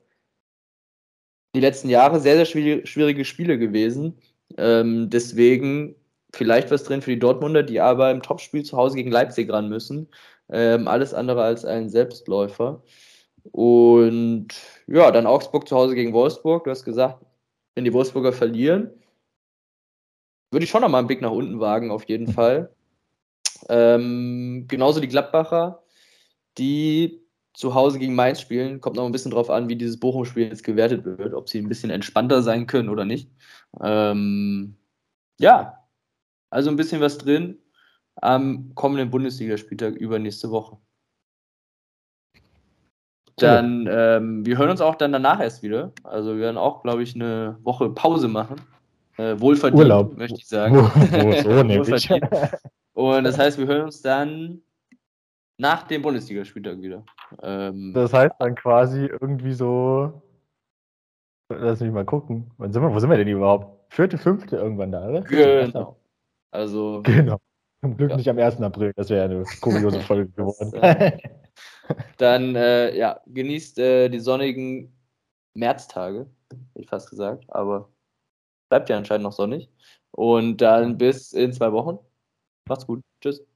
Die letzten Jahre sehr, sehr schwierige Spiele gewesen. Ähm, deswegen vielleicht was drin für die Dortmunder, die aber im Topspiel zu Hause gegen Leipzig ran müssen. Ähm, alles andere als ein Selbstläufer. Und ja, dann Augsburg zu Hause gegen Wolfsburg. Du hast gesagt, wenn die Wolfsburger verlieren, würde ich schon nochmal einen Blick nach unten wagen, auf jeden Fall. Ähm, genauso die Gladbacher, die zu Hause gegen Mainz spielen. Kommt noch ein bisschen drauf an, wie dieses Bochum-Spiel jetzt gewertet wird, ob sie ein bisschen entspannter sein können oder nicht. Ähm, ja, also ein bisschen was drin am kommenden Bundesligaspieltag übernächste Woche. Dann, ähm, wir hören uns auch dann danach erst wieder. Also wir werden auch, glaube ich, eine Woche Pause machen. Äh, wohlverdient, Urlaub. möchte ich sagen. Wo, so (laughs) wohlverdient. Und das heißt, wir hören uns dann nach dem Bundesligaspieltag wieder. Ähm, das heißt dann quasi irgendwie so. Lass mich mal gucken. Wann sind wir, wo sind wir denn überhaupt? Vierte, fünfte irgendwann da, oder? Genau. Also. Genau. Zum Glück ja. nicht am 1. April, das wäre eine kuriose (laughs) Folge geworden. Dann, äh, ja, genießt äh, die sonnigen Märztage, hätte ich fast gesagt, aber bleibt ja anscheinend noch sonnig. Und dann bis in zwei Wochen. Macht's gut. Tschüss.